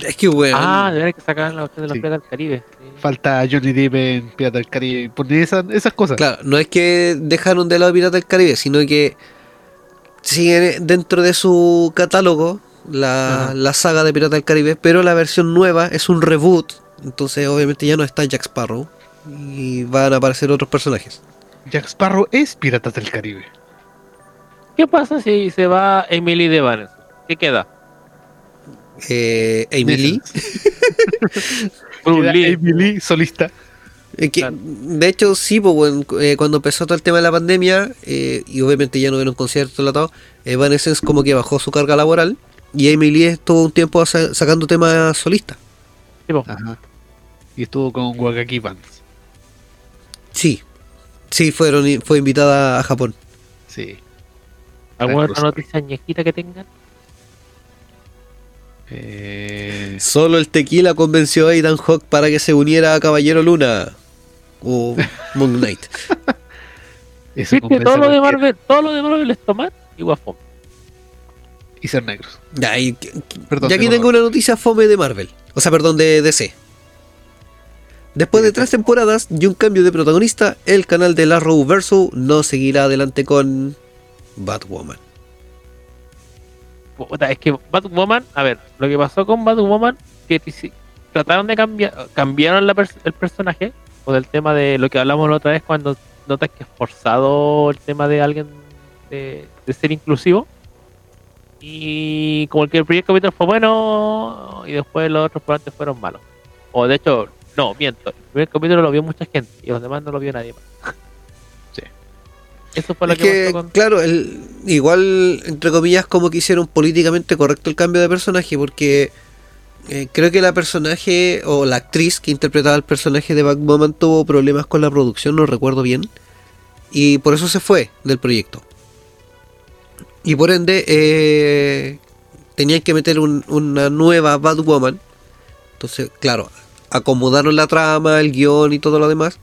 es que bueno, Ah, de verdad que sacaban la opción de los Sí. piratas del Caribe. Sí. Falta Johnny Depp en Pirata del Caribe. Ponen esas, esas cosas. claro, no es que dejaron de lado Pirata del Caribe, sino que siguen dentro de su catálogo la, la saga de Pirata del Caribe, pero la versión nueva es un reboot, entonces obviamente ya no está Jack Sparrow y van a aparecer otros personajes. Jack Sparrow es Pirata del Caribe. ¿Qué pasa si se va Emily de Vanessa? ¿Qué queda? Eh, Bruce Queda Lee, solista. Eh, que, Claro. De hecho, sí, pues, bueno, eh, cuando empezó todo el tema de la pandemia, eh, y obviamente ya no vieron conciertos enlatados, Evanescence como que bajó su carga laboral, y Emily estuvo un tiempo sa- sacando temas solistas. Sí. Y estuvo con Wakaki Bands. Sí, sí, fueron, fue invitada a Japón. Sí. ¿Alguna otra noticia ñejita que tengan? Eh, Solo el tequila convenció a Ethan Hawke para que se uniera a Caballero Luna. O Moon Knight. eso Sí, que compensa todo lo de. Marvel, todo lo de Marvel es tomar y guafón. Y ser negros. Ya, y, Perdón, y aquí tengo una noticia fome de Marvel. O sea, perdón, de DC. Después de tres temporadas y un cambio de protagonista, el canal de la Verso no seguirá adelante con Batwoman. Es que Batwoman, a ver, lo que pasó con Batwoman, que trataron de cambiar, cambiaron el personaje, o del tema de lo que hablamos la otra vez cuando notas que es forzado el tema de alguien de, ser inclusivo. Y como que el primer capítulo fue bueno y después los otros probablemente fueron malos. O de hecho, no, miento. El primer capítulo lo vio mucha gente y los demás no lo vio nadie más. Sí. Eso fue lo Es que, con... claro, el, igual, entre comillas, como que hicieron políticamente correcto el cambio de personaje, porque eh, creo que la personaje o la actriz que interpretaba el personaje de Batwoman tuvo problemas con la producción, no recuerdo bien, y por eso se fue del proyecto. Y por ende, eh, tenían que meter un- una nueva Batwoman. Entonces, claro, acomodaron la trama, el guion y todo lo demás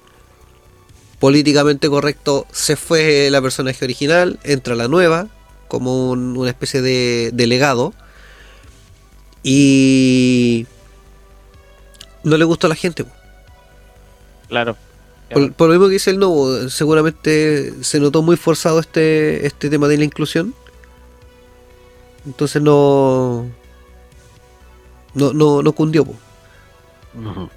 políticamente correcto se fue la personaje original, entra la nueva, como un- una especie de delegado. Y no le gustó a la gente. Claro. Por, por lo mismo que dice el nuevo, seguramente se notó muy forzado este, este tema de la inclusión. Entonces no. No, no, no cundió. po. Ujú.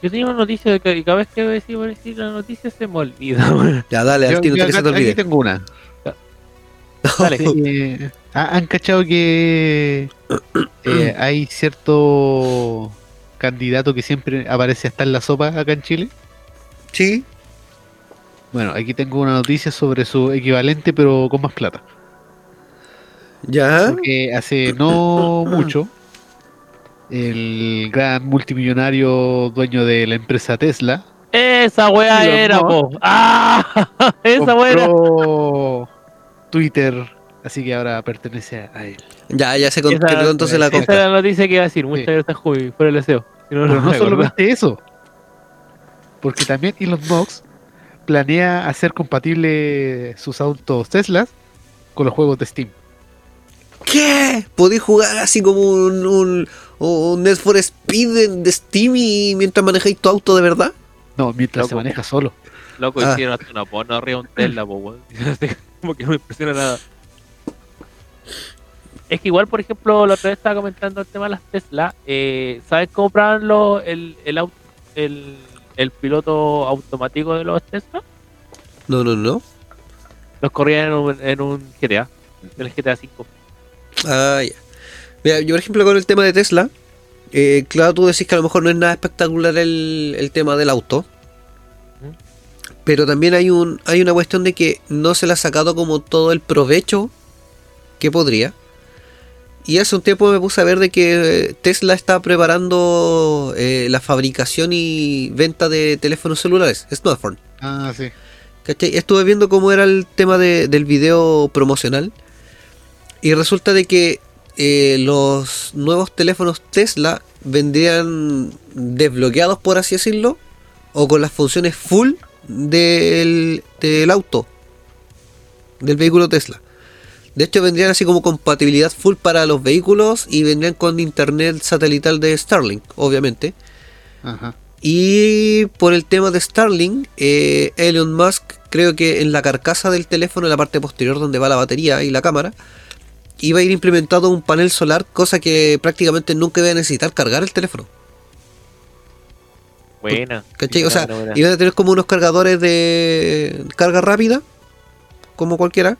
Yo tenía una noticia de que y cada vez que a decir la noticia se me olvida. Ya, dale, al tiro, que se te aquí olvide. tengo una. Dale. Eh, ¿ha- ¿Han cachado que eh, hay cierto candidato que siempre aparece hasta en la sopa acá en Chile? Sí, Bueno, aquí tengo una noticia sobre su equivalente, pero con más plata. ya. Porque hace no mucho, el gran multimillonario dueño de la empresa Tesla Esa weá era, po. ¡Ah! Esa weá era. Twitter, así que ahora pertenece a él. Ya, ya se concretó entonces la esa- Esa era la noticia que iba a decir. Muchas Sí. gracias, Jubi, por el deseo. Si no, No, no, no no, solamente eso. Porque también Elon Musk planea hacer compatible sus autos Teslas con los juegos de Steam. ¿Qué? ¿Podéis jugar así como un, un, un Need for Speed de, de Steam y mientras manejáis tu auto de verdad? No, mientras Loco. se maneja solo. Loco, Ah. hicieron hasta una porno arriba de un Tesla, po. Como que no me impresiona nada. Es que igual, por ejemplo, la otra vez estaba comentando el tema de las Tesla. Eh, ¿Sabes cómo compraban los- el, el, au- el, el piloto automático de los Tesla? No, no, no. Los corrían en un, en un GTA, en el GTA 5. Ah, ya. Mira, yo por ejemplo con el tema de Tesla, eh, claro, tú decís que a lo mejor no es nada espectacular el, el tema del auto. Pero también hay un hay una cuestión de que no se le ha sacado como todo el provecho que podría. Y hace un tiempo me puse a ver de que eh, Tesla está preparando eh, la fabricación y venta de teléfonos celulares, smartphone. Ah, sí. ¿Cachai? Estuve viendo cómo era el tema de- del video promocional. Y resulta de que eh, los nuevos teléfonos Tesla vendrían desbloqueados, por así decirlo, o con las funciones full del, del auto, del vehículo Tesla. De hecho, vendrían así como compatibilidad full para los vehículos y vendrían con internet satelital de Starlink, obviamente. Ajá. Y por el tema de Starlink, eh, Elon Musk creo que en la carcasa del teléfono, en la parte posterior donde va la batería y la cámara, iba a ir implementado un panel solar, cosa que prácticamente nunca iba a necesitar cargar el teléfono. Buena. ¿Cachai? O sea, Buena, buena. iban a tener como unos cargadores de carga rápida, como cualquiera,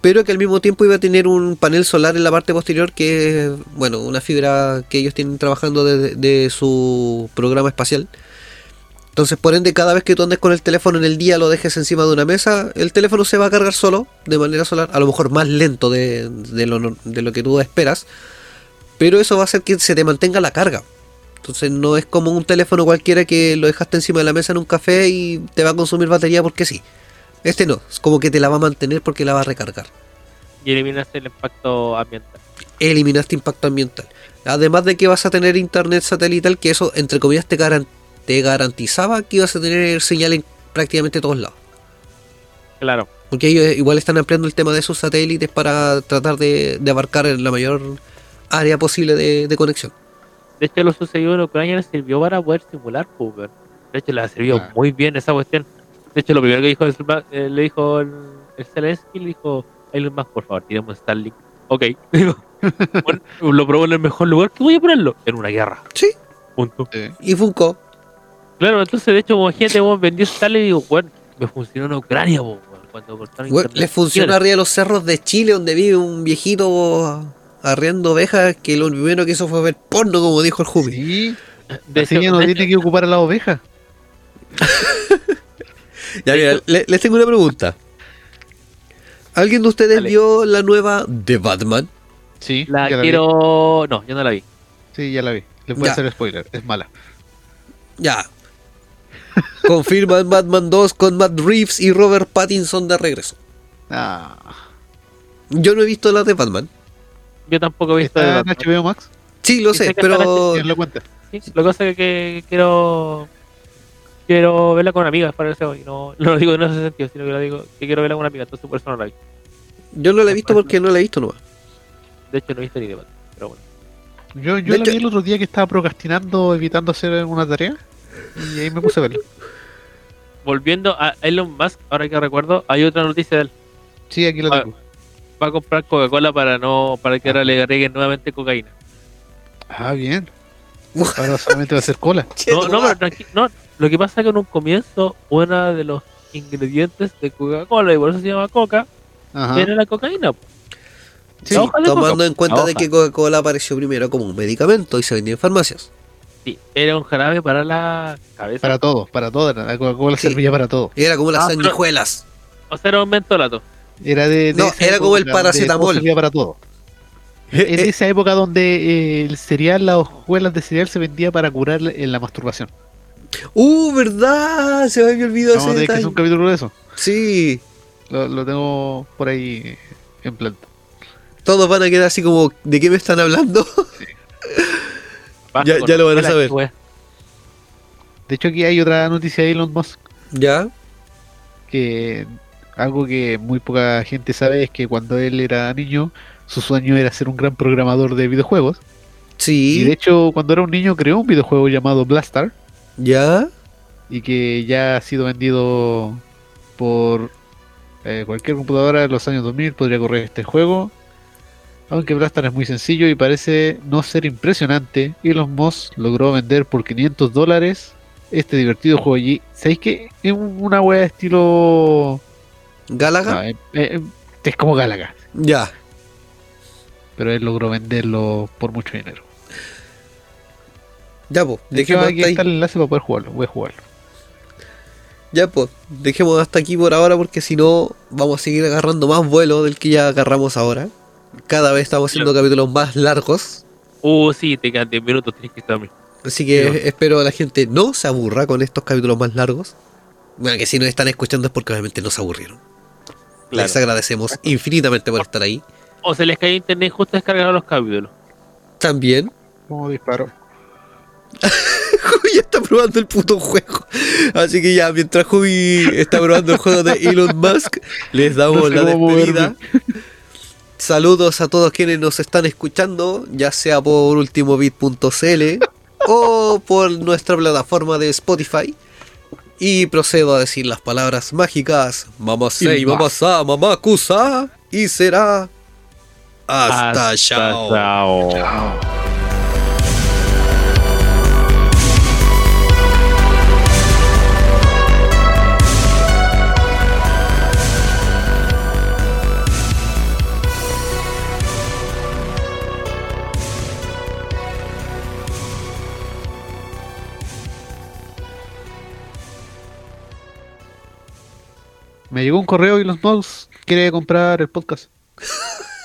pero que al mismo tiempo iba a tener un panel solar en la parte posterior que es, bueno, una fibra que ellos tienen trabajando de, de su programa espacial. Entonces, por ende, cada vez que tú andes con el teléfono en el día, lo dejes encima de una mesa, el teléfono se va a cargar solo, de manera solar, a lo mejor más lento de, de lo, de lo que tú esperas, pero eso va a hacer que se te mantenga la carga. Entonces no es como un teléfono cualquiera que lo dejaste encima de la mesa en un café y te va a consumir batería porque sí. Este no, es como que te la va a mantener porque la va a recargar. Y eliminaste el impacto ambiental. Eliminaste impacto ambiental. Además de que vas a tener internet satelital, que eso entre comillas te, te garantizaba que ibas a tener señal en prácticamente todos lados. Claro. Porque ellos igual están ampliando el tema de sus satélites para tratar de, de abarcar la mayor área posible de, de conexión. De hecho, lo sucedido en Ucrania le sirvió para poder simular, pues, weón. De hecho, le ha servido Ah. muy bien esa cuestión. De hecho, lo primero que dijo el, eh, le dijo el, el Zelensky, le dijo, Elon Musk, por favor, tiremos Starlink. Ok. Digo, bueno, lo probó en el mejor lugar que voy a ponerlo. En una guerra. Sí. Punto. Sí. Y Funko, Claro, entonces, de hecho, como gente, weón, vendió Starlink y digo, bueno, me funcionó en Ucrania, weón. Cuando cortaron Weón, internet. les funciona arriba de los cerros de Chile donde vive un viejito arriendo ovejas que lo primero que hizo fue ver porno, como dijo el Jumi. Sí. De Así hecho- ya no tiene que ocupar a la oveja. Ya, mira, le- les tengo una pregunta. ¿Alguien de ustedes Dale. vio la nueva de Batman? Sí. La ya vi. quiero. No, yo no la vi. Sí, ya la vi. Les voy Ya. a hacer spoiler. Es mala. Ya. Confirman Batman 2 con Matt Reeves y Robert Pattinson de regreso. Ah. Yo no he visto la de Batman. Yo tampoco he visto. ¿Está de en Batman. HBO Max? Sí, lo sé, sé pero ¿Quién lo cuenta? Sí, lo que pasa es que quiero quiero verla con amigas para eso y no, no lo digo en ese sentido, sino que lo digo que quiero verla con una amiga, entonces por eso no la vi. yo no la he visto porque no la he visto nomás. De hecho no he visto ni debate, pero bueno. Yo, yo De la hecho- vi el otro día que estaba procrastinando, evitando hacer una tarea. Y ahí me puse a verla. Volviendo a Elon Musk, ahora que recuerdo, hay otra noticia de él. Sí, aquí la Ah, tengo. Va a comprar Coca-Cola para no para que ahora le agreguen nuevamente cocaína. Ah, bien. Ahora solamente va a ser cola. No, no, pero tranqui- no, lo que pasa es que en un comienzo uno de los ingredientes de Coca-Cola y por eso se llama Coca Ajá. era la cocaína. Sí, tomando coca. en cuenta de que Coca-Cola apareció primero como un medicamento y se vendía en farmacias. Sí, era un jarabe para la cabeza. Para todo, para todo. La Coca-Cola Sí. servía para todo. Era como las Ah, sanguijuelas. O sea, era un mentolato. Era de, de No, era como el paracetamol. servía para todo. Es de Eh, esa época donde eh, el cereal, las hojuelas de cereal se vendía para curar en la masturbación. Uh, ¿verdad? Se me había olvidado a ese que hacer detalle. un capítulo de eso. Sí. Lo, lo tengo por ahí en planta. Todos van a quedar así como, ¿de qué me están hablando? Basta Ya- ya lo van a saber. wea. De hecho, aquí hay otra noticia de Elon Musk ¿Ya? que algo que muy poca gente sabe es que cuando él era niño, su sueño era ser un gran programador de videojuegos. Y de Sí. hecho, cuando era un niño, creó un videojuego llamado Blastar ¿Ya? y que ya ha sido vendido por eh, cualquier computadora de los años 2000 podría correr este juego. Aunque Blastar es muy sencillo y parece no ser impresionante, Elon Musk logró vender por 500 dólares este divertido juego allí. ¿Sabéis que es un- una wea de estilo... ¿Galaga? no, eh, eh, es como Galaga, Ya. pero él logró venderlo por mucho dinero. Ya, pues, dejemos aquí hasta ahí. está el enlace para poder jugarlo. Voy a jugarlo. Ya, pues, dejemos hasta aquí por ahora porque si no, vamos a seguir agarrando más vuelo del que ya agarramos ahora. Cada vez estamos haciendo capítulos más largos. Uh, sí, te quedan 10 minutos, tienes que estar. Así que Sí, espero la gente no se aburra con estos capítulos más largos. Bueno, que si nos están escuchando es porque obviamente no se aburrieron. Claro. Les agradecemos infinitamente por estar ahí. O se les cae internet justo descargaron los capítulos. También, ¿Cómo disparo? ya está probando el puto juego. Así que ya, mientras Jubi está probando el juego de Elon Musk, les damos No sé la despedida. Saludos a todos quienes nos están escuchando, ya sea por ultimobit.cl o por nuestra plataforma de Spotify. Y procedo a decir las palabras mágicas: Mamá Sei, Mamá Sa, Mamá Kusa. Y será. Hasta, chao. chao. Me llegó un correo y los mods quiere comprar el podcast.